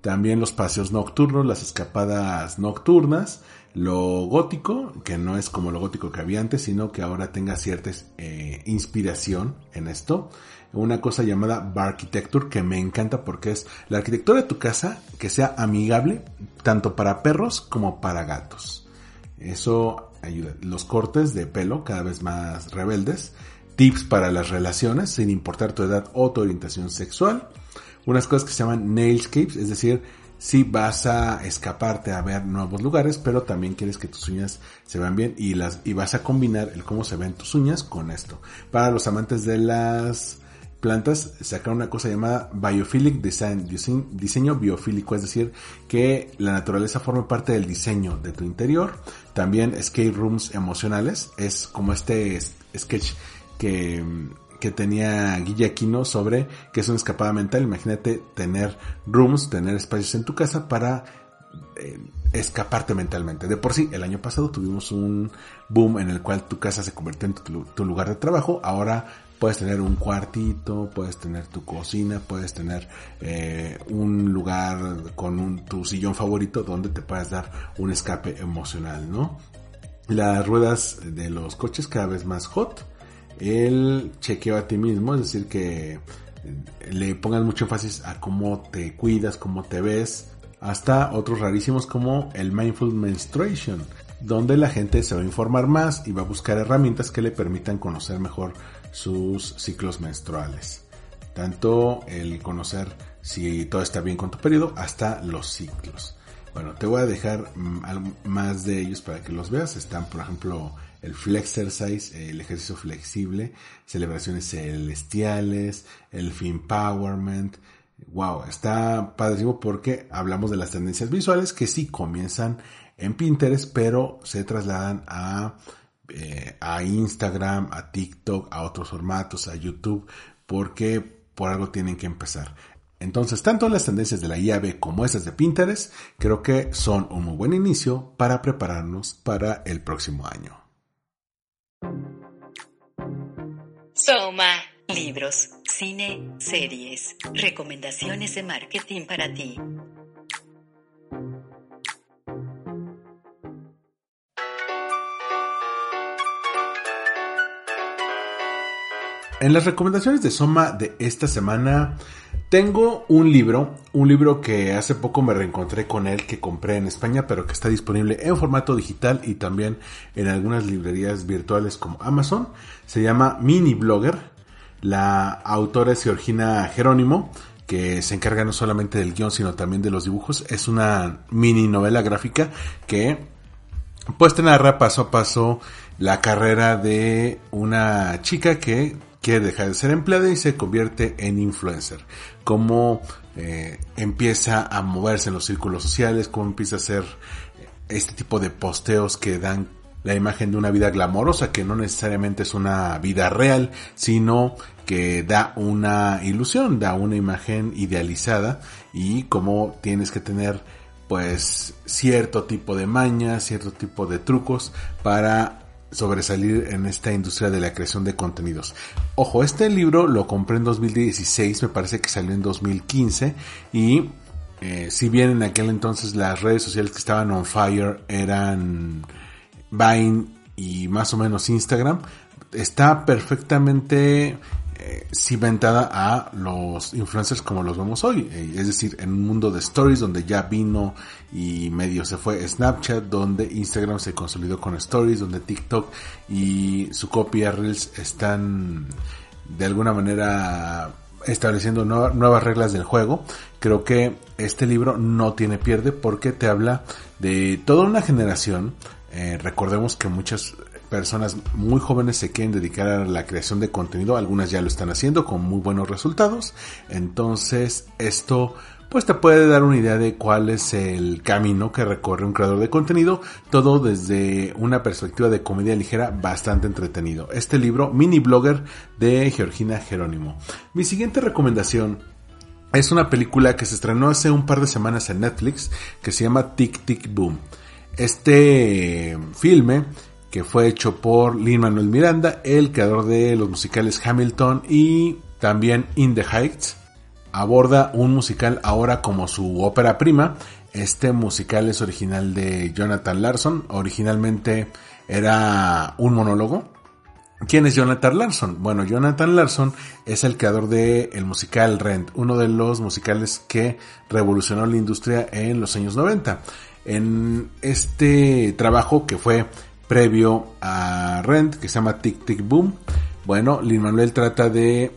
también los paseos nocturnos, las escapadas nocturnas, lo gótico, que no es como lo gótico que había antes, sino que ahora tenga cierta eh, inspiración en esto. Una cosa llamada Bar Architecture que me encanta porque es la arquitectura de tu casa que sea amigable tanto para perros como para gatos. Eso ayuda. Los cortes de pelo cada vez más rebeldes. Tips para las relaciones sin importar tu edad o tu orientación sexual. Unas cosas que se llaman nailscapes, es decir, si vas a escaparte a ver nuevos lugares, pero también quieres que tus uñas se vean bien y las y vas a combinar el cómo se ven tus uñas con esto. Para los amantes de las plantas, saca una cosa llamada Biophilic Design, diseño biofílico, es decir, que la naturaleza forma parte del diseño de tu interior. También escape rooms emocionales, es como este sketch que que tenía Guille sobre que es una escapada mental. Imagínate tener rooms, tener espacios en tu casa para eh, escaparte mentalmente. De por sí, el año pasado tuvimos un boom en el cual tu casa se convirtió en tu, lugar de trabajo. Ahora puedes tener un cuartito, puedes tener tu cocina, puedes tener eh, un lugar con un, tu sillón favorito donde te puedas dar un escape emocional, ¿no? Las ruedas de los coches cada vez más hot el chequeo a ti mismo, es decir, que eh, le pongas mucho énfasis a cómo te cuidas, cómo te ves, hasta otros rarísimos como el Mindful Menstruation, donde la gente se va a informar más y va a buscar herramientas que le permitan conocer mejor sus ciclos menstruales. Tanto el conocer si todo está bien con tu periodo hasta los ciclos. Bueno, te voy a dejar mm, más de ellos para que los veas. Están, por ejemplo, el Flexercise, el ejercicio flexible, celebraciones celestiales, el Empowerment. Wow, está padrísimo porque hablamos de las tendencias visuales que sí comienzan en Pinterest, pero se trasladan a, eh, a Instagram, a TikTok, a otros formatos, a YouTube, porque por algo tienen que empezar. Entonces, tanto las tendencias de la IAB como esas de Pinterest, creo que son un muy buen inicio para prepararnos para el próximo año. Soma. Libros, cine, series, recomendaciones de marketing para ti. En las recomendaciones de Soma de esta semana tengo un libro, un libro que hace poco me reencontré con él, que compré en España, pero que está disponible en formato digital y también en algunas librerías virtuales como Amazon. Se llama Mini Blogger. La autora es Georgina Jerónimo, que se encarga no solamente del guion, sino también de los dibujos. Es una mini novela gráfica que pues te narra paso a paso la carrera de una chica que quiere dejar de ser empleada y se convierte en influencer. Cómo eh, empieza a moverse en los círculos sociales, cómo empieza a hacer este tipo de posteos que dan la imagen de una vida glamorosa, que no necesariamente es una vida real, sino que da una ilusión, da una imagen idealizada y cómo tienes que tener pues cierto tipo de mañas, cierto tipo de trucos para sobresalir en esta industria de la creación de contenidos. Ojo, este libro lo compré en 2016, me parece que salió en 2015 y eh, si bien en aquel entonces las redes sociales que estaban on fire eran Vine y más o menos Instagram, está perfectamente eh, cimentada a los influencers como los vemos hoy. Eh, es decir, en un mundo de stories donde ya vino y medio se fue Snapchat, donde Instagram se consolidó con stories, donde TikTok y su copia Reels están de alguna manera estableciendo nuevas reglas del juego. Creo que este libro no tiene pierde porque te habla de toda una generación. Eh, recordemos que muchas personas muy jóvenes se quieren dedicar a la creación de contenido, algunas ya lo están haciendo con muy buenos resultados, entonces esto pues te puede dar una idea de cuál es el camino que recorre un creador de contenido, todo desde una perspectiva de comedia ligera bastante entretenido. Este libro, Mini Blogger de Georgina Jerónimo. Mi siguiente recomendación es una película que se estrenó hace un par de semanas en Netflix que se llama Tic Tic Boom. Este filme que fue hecho por Lin Manuel Miranda, el creador de los musicales Hamilton y también In the Heights. Aborda un musical ahora como su ópera prima. Este musical es original de Jonathan Larson. Originalmente era un monólogo. ¿Quién es Jonathan Larson? Bueno, Jonathan Larson es el creador del el musical Rent, uno de los musicales que revolucionó la industria en los años 90. En este trabajo que fue previo a Rent, que se llama Tic Tic Boom. Bueno, Lin Manuel trata de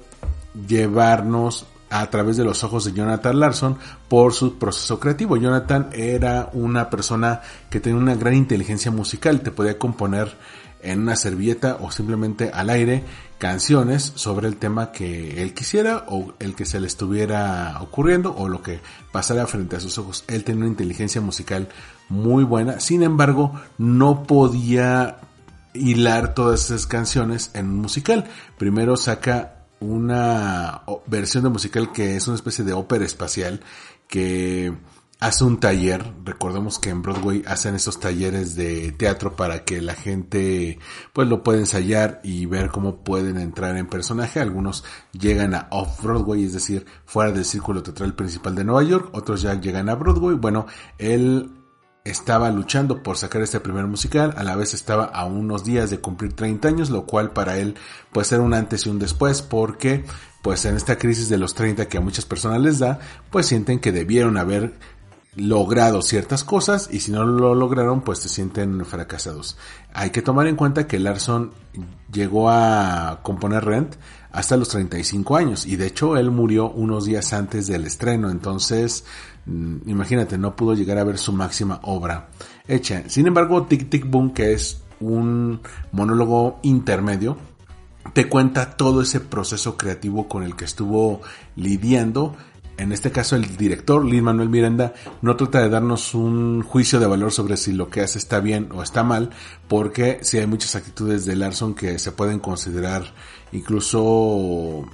llevarnos a través de los ojos de Jonathan Larson por su proceso creativo. Jonathan era una persona que tenía una gran inteligencia musical, te podía componer en una servilleta o simplemente al aire canciones sobre el tema que él quisiera o el que se le estuviera ocurriendo o lo que pasara frente a sus ojos. Él tenía una inteligencia musical muy buena, sin embargo no podía hilar todas esas canciones en un musical. Primero saca una versión de musical que es una especie de ópera espacial que hace un taller. Recordemos que en Broadway hacen estos talleres de teatro para que la gente pues lo pueda ensayar y ver cómo pueden entrar en personaje. Algunos llegan a Off Broadway, es decir, fuera del círculo teatral principal de Nueva York. Otros ya llegan a Broadway. Bueno, él estaba luchando por sacar este primer musical, a la vez estaba a unos días de cumplir 30 años, lo cual para él puede ser un antes y un después, porque pues en esta crisis de los 30 que a muchas personas les da, pues sienten que debieron haber logrado ciertas cosas y si no lo lograron pues se sienten fracasados. Hay que tomar en cuenta que Larson llegó a componer Rent hasta los 35 años y de hecho él murió unos días antes del estreno, entonces imagínate, no pudo llegar a ver su máxima obra hecha. Sin embargo, Tic Tic Boom, que es un monólogo intermedio, te cuenta todo ese proceso creativo con el que estuvo lidiando en este caso el director, Lin Manuel Miranda, no trata de darnos un juicio de valor sobre si lo que hace está bien o está mal, porque si hay muchas actitudes de Larson que se pueden considerar incluso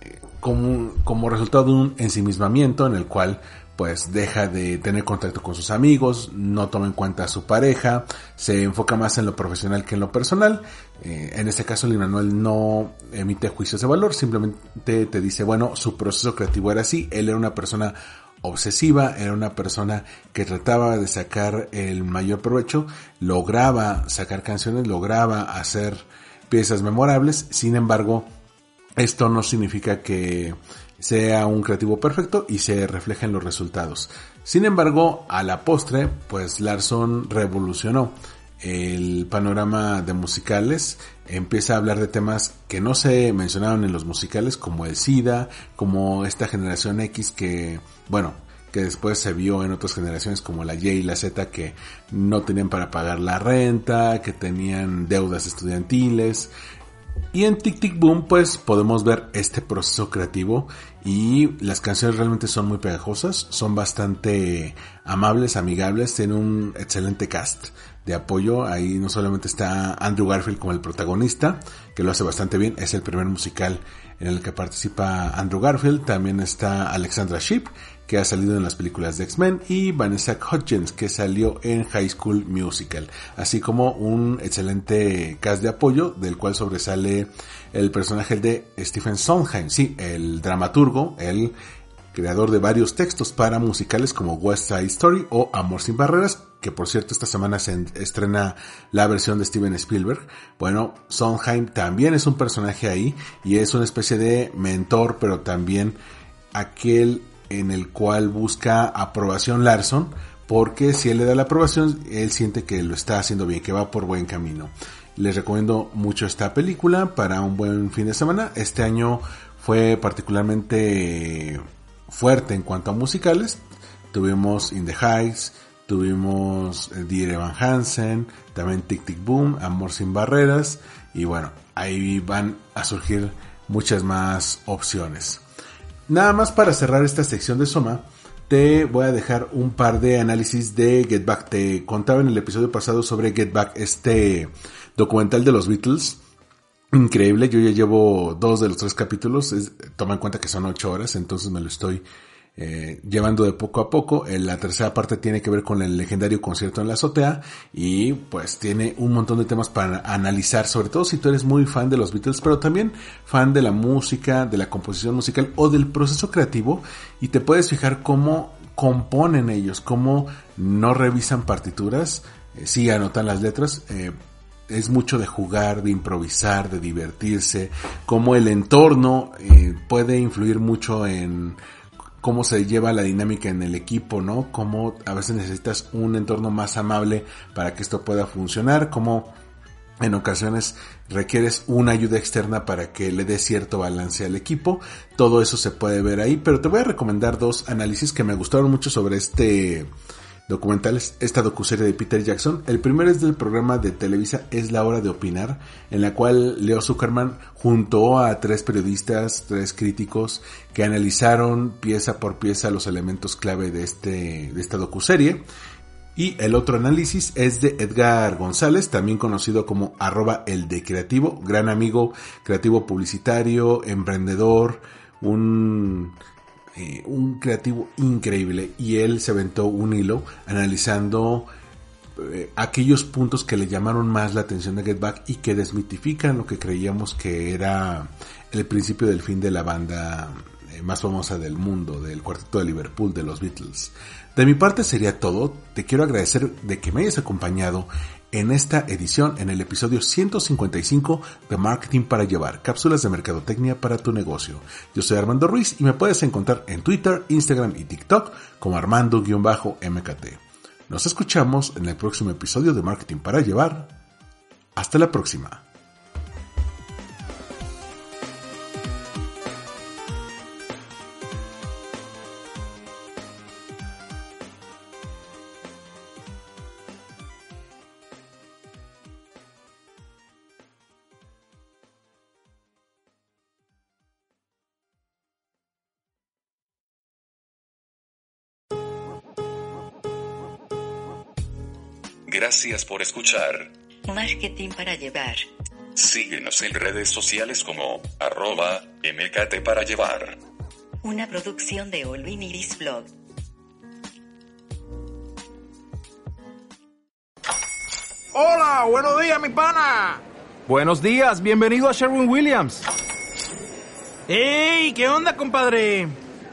eh, como, como resultado de un ensimismamiento en el cual pues deja de tener contacto con sus amigos, no toma en cuenta a su pareja, se enfoca más en lo profesional que en lo personal. Eh, en este caso, Lin Manuel no emite juicios de valor, simplemente te dice, bueno, su proceso creativo era así, él era una persona obsesiva, era una persona que trataba de sacar el mayor provecho, lograba sacar canciones, lograba hacer piezas memorables, sin embargo, esto no significa que sea un creativo perfecto y se refleja en los resultados. Sin embargo, a la postre, pues Larson revolucionó el panorama de musicales, empieza a hablar de temas que no se mencionaron en los musicales, como el SIDA, como esta generación X que, bueno, que después se vio en otras generaciones como la Y y la Z que no tenían para pagar la renta, que tenían deudas estudiantiles, y en Tic Tic Boom pues podemos ver este proceso creativo y las canciones realmente son muy pegajosas, son bastante amables, amigables, tienen un excelente cast de apoyo. Ahí no solamente está Andrew Garfield como el protagonista, que lo hace bastante bien, es el primer musical en el que participa Andrew Garfield, también está Alexandra Shipp, que ha salido en las películas de X-Men, y Vanessa Hudgens, que salió en High School Musical, así como un excelente cast de apoyo, del cual sobresale el personaje de Stephen Sondheim, sí, el dramaturgo, el creador de varios textos para musicales como West Side Story o Amor sin Barreras, que por cierto esta semana se estrena la versión de Steven Spielberg. Bueno, Sondheim también es un personaje ahí y es una especie de mentor, pero también aquel en el cual busca aprobación Larson, porque si él le da la aprobación, él siente que lo está haciendo bien, que va por buen camino. Les recomiendo mucho esta película para un buen fin de semana. Este año fue particularmente fuerte en cuanto a musicales. Tuvimos In the Heights, tuvimos eh, Dear Evan Hansen, también Tic Tic Boom, Amor sin Barreras y bueno, ahí van a surgir muchas más opciones. Nada más para cerrar esta sección de Soma, te voy a dejar un par de análisis de Get Back. Te contaba en el episodio pasado sobre Get Back, este documental de los Beatles. Increíble, yo ya llevo dos de los tres capítulos, toma en cuenta que son ocho horas, entonces me lo estoy eh, llevando de poco a poco. Eh, la tercera parte tiene que ver con el legendario concierto en la azotea y pues tiene un montón de temas para analizar, sobre todo si tú eres muy fan de los Beatles, pero también fan de la música, de la composición musical o del proceso creativo y te puedes fijar cómo componen ellos, cómo no revisan partituras, eh, sí anotan las letras, es mucho de jugar, de improvisar, de divertirse, cómo el entorno puede influir mucho en cómo se lleva la dinámica en el equipo, ¿no? Cómo a veces necesitas un entorno más amable para que esto pueda funcionar, cómo en ocasiones requieres una ayuda externa para que le dé cierto balance al equipo. Todo eso se puede ver ahí, pero te voy a recomendar dos análisis que me gustaron mucho sobre este documentales, esta docuserie de Peter Jackson. El primero es del programa de Televisa Es la hora de opinar, en la cual Leo Zuckerman juntó a tres periodistas, tres críticos que analizaron pieza por pieza los elementos clave de este de esta docuserie. Y el otro análisis es de Edgar González, también conocido como arroba el de creativo, gran amigo, creativo publicitario, emprendedor, un eh, un creativo increíble y él se aventó un hilo analizando eh, aquellos puntos que le llamaron más la atención de Get Back y que desmitifican lo que creíamos que era el principio del fin de la banda eh, más famosa del mundo, del cuarteto de Liverpool, de los Beatles. De mi parte sería todo, te quiero agradecer de que me hayas acompañado en esta edición, en el episodio 155 de Marketing para Llevar, cápsulas de mercadotecnia para tu negocio. Yo soy Armando Ruiz y me puedes encontrar en Twitter, Instagram y TikTok como Armando-MKT. Nos escuchamos en el próximo episodio de Marketing para Llevar. Hasta la próxima. Gracias por escuchar. Marketing para llevar. Síguenos en redes sociales como arroba mkt para llevar. Una producción de Olvin Iris Blog. Hola, buenos días, mi pana. Buenos días, bienvenido a Sherwin Williams. ¡Ey! ¿Qué onda, compadre?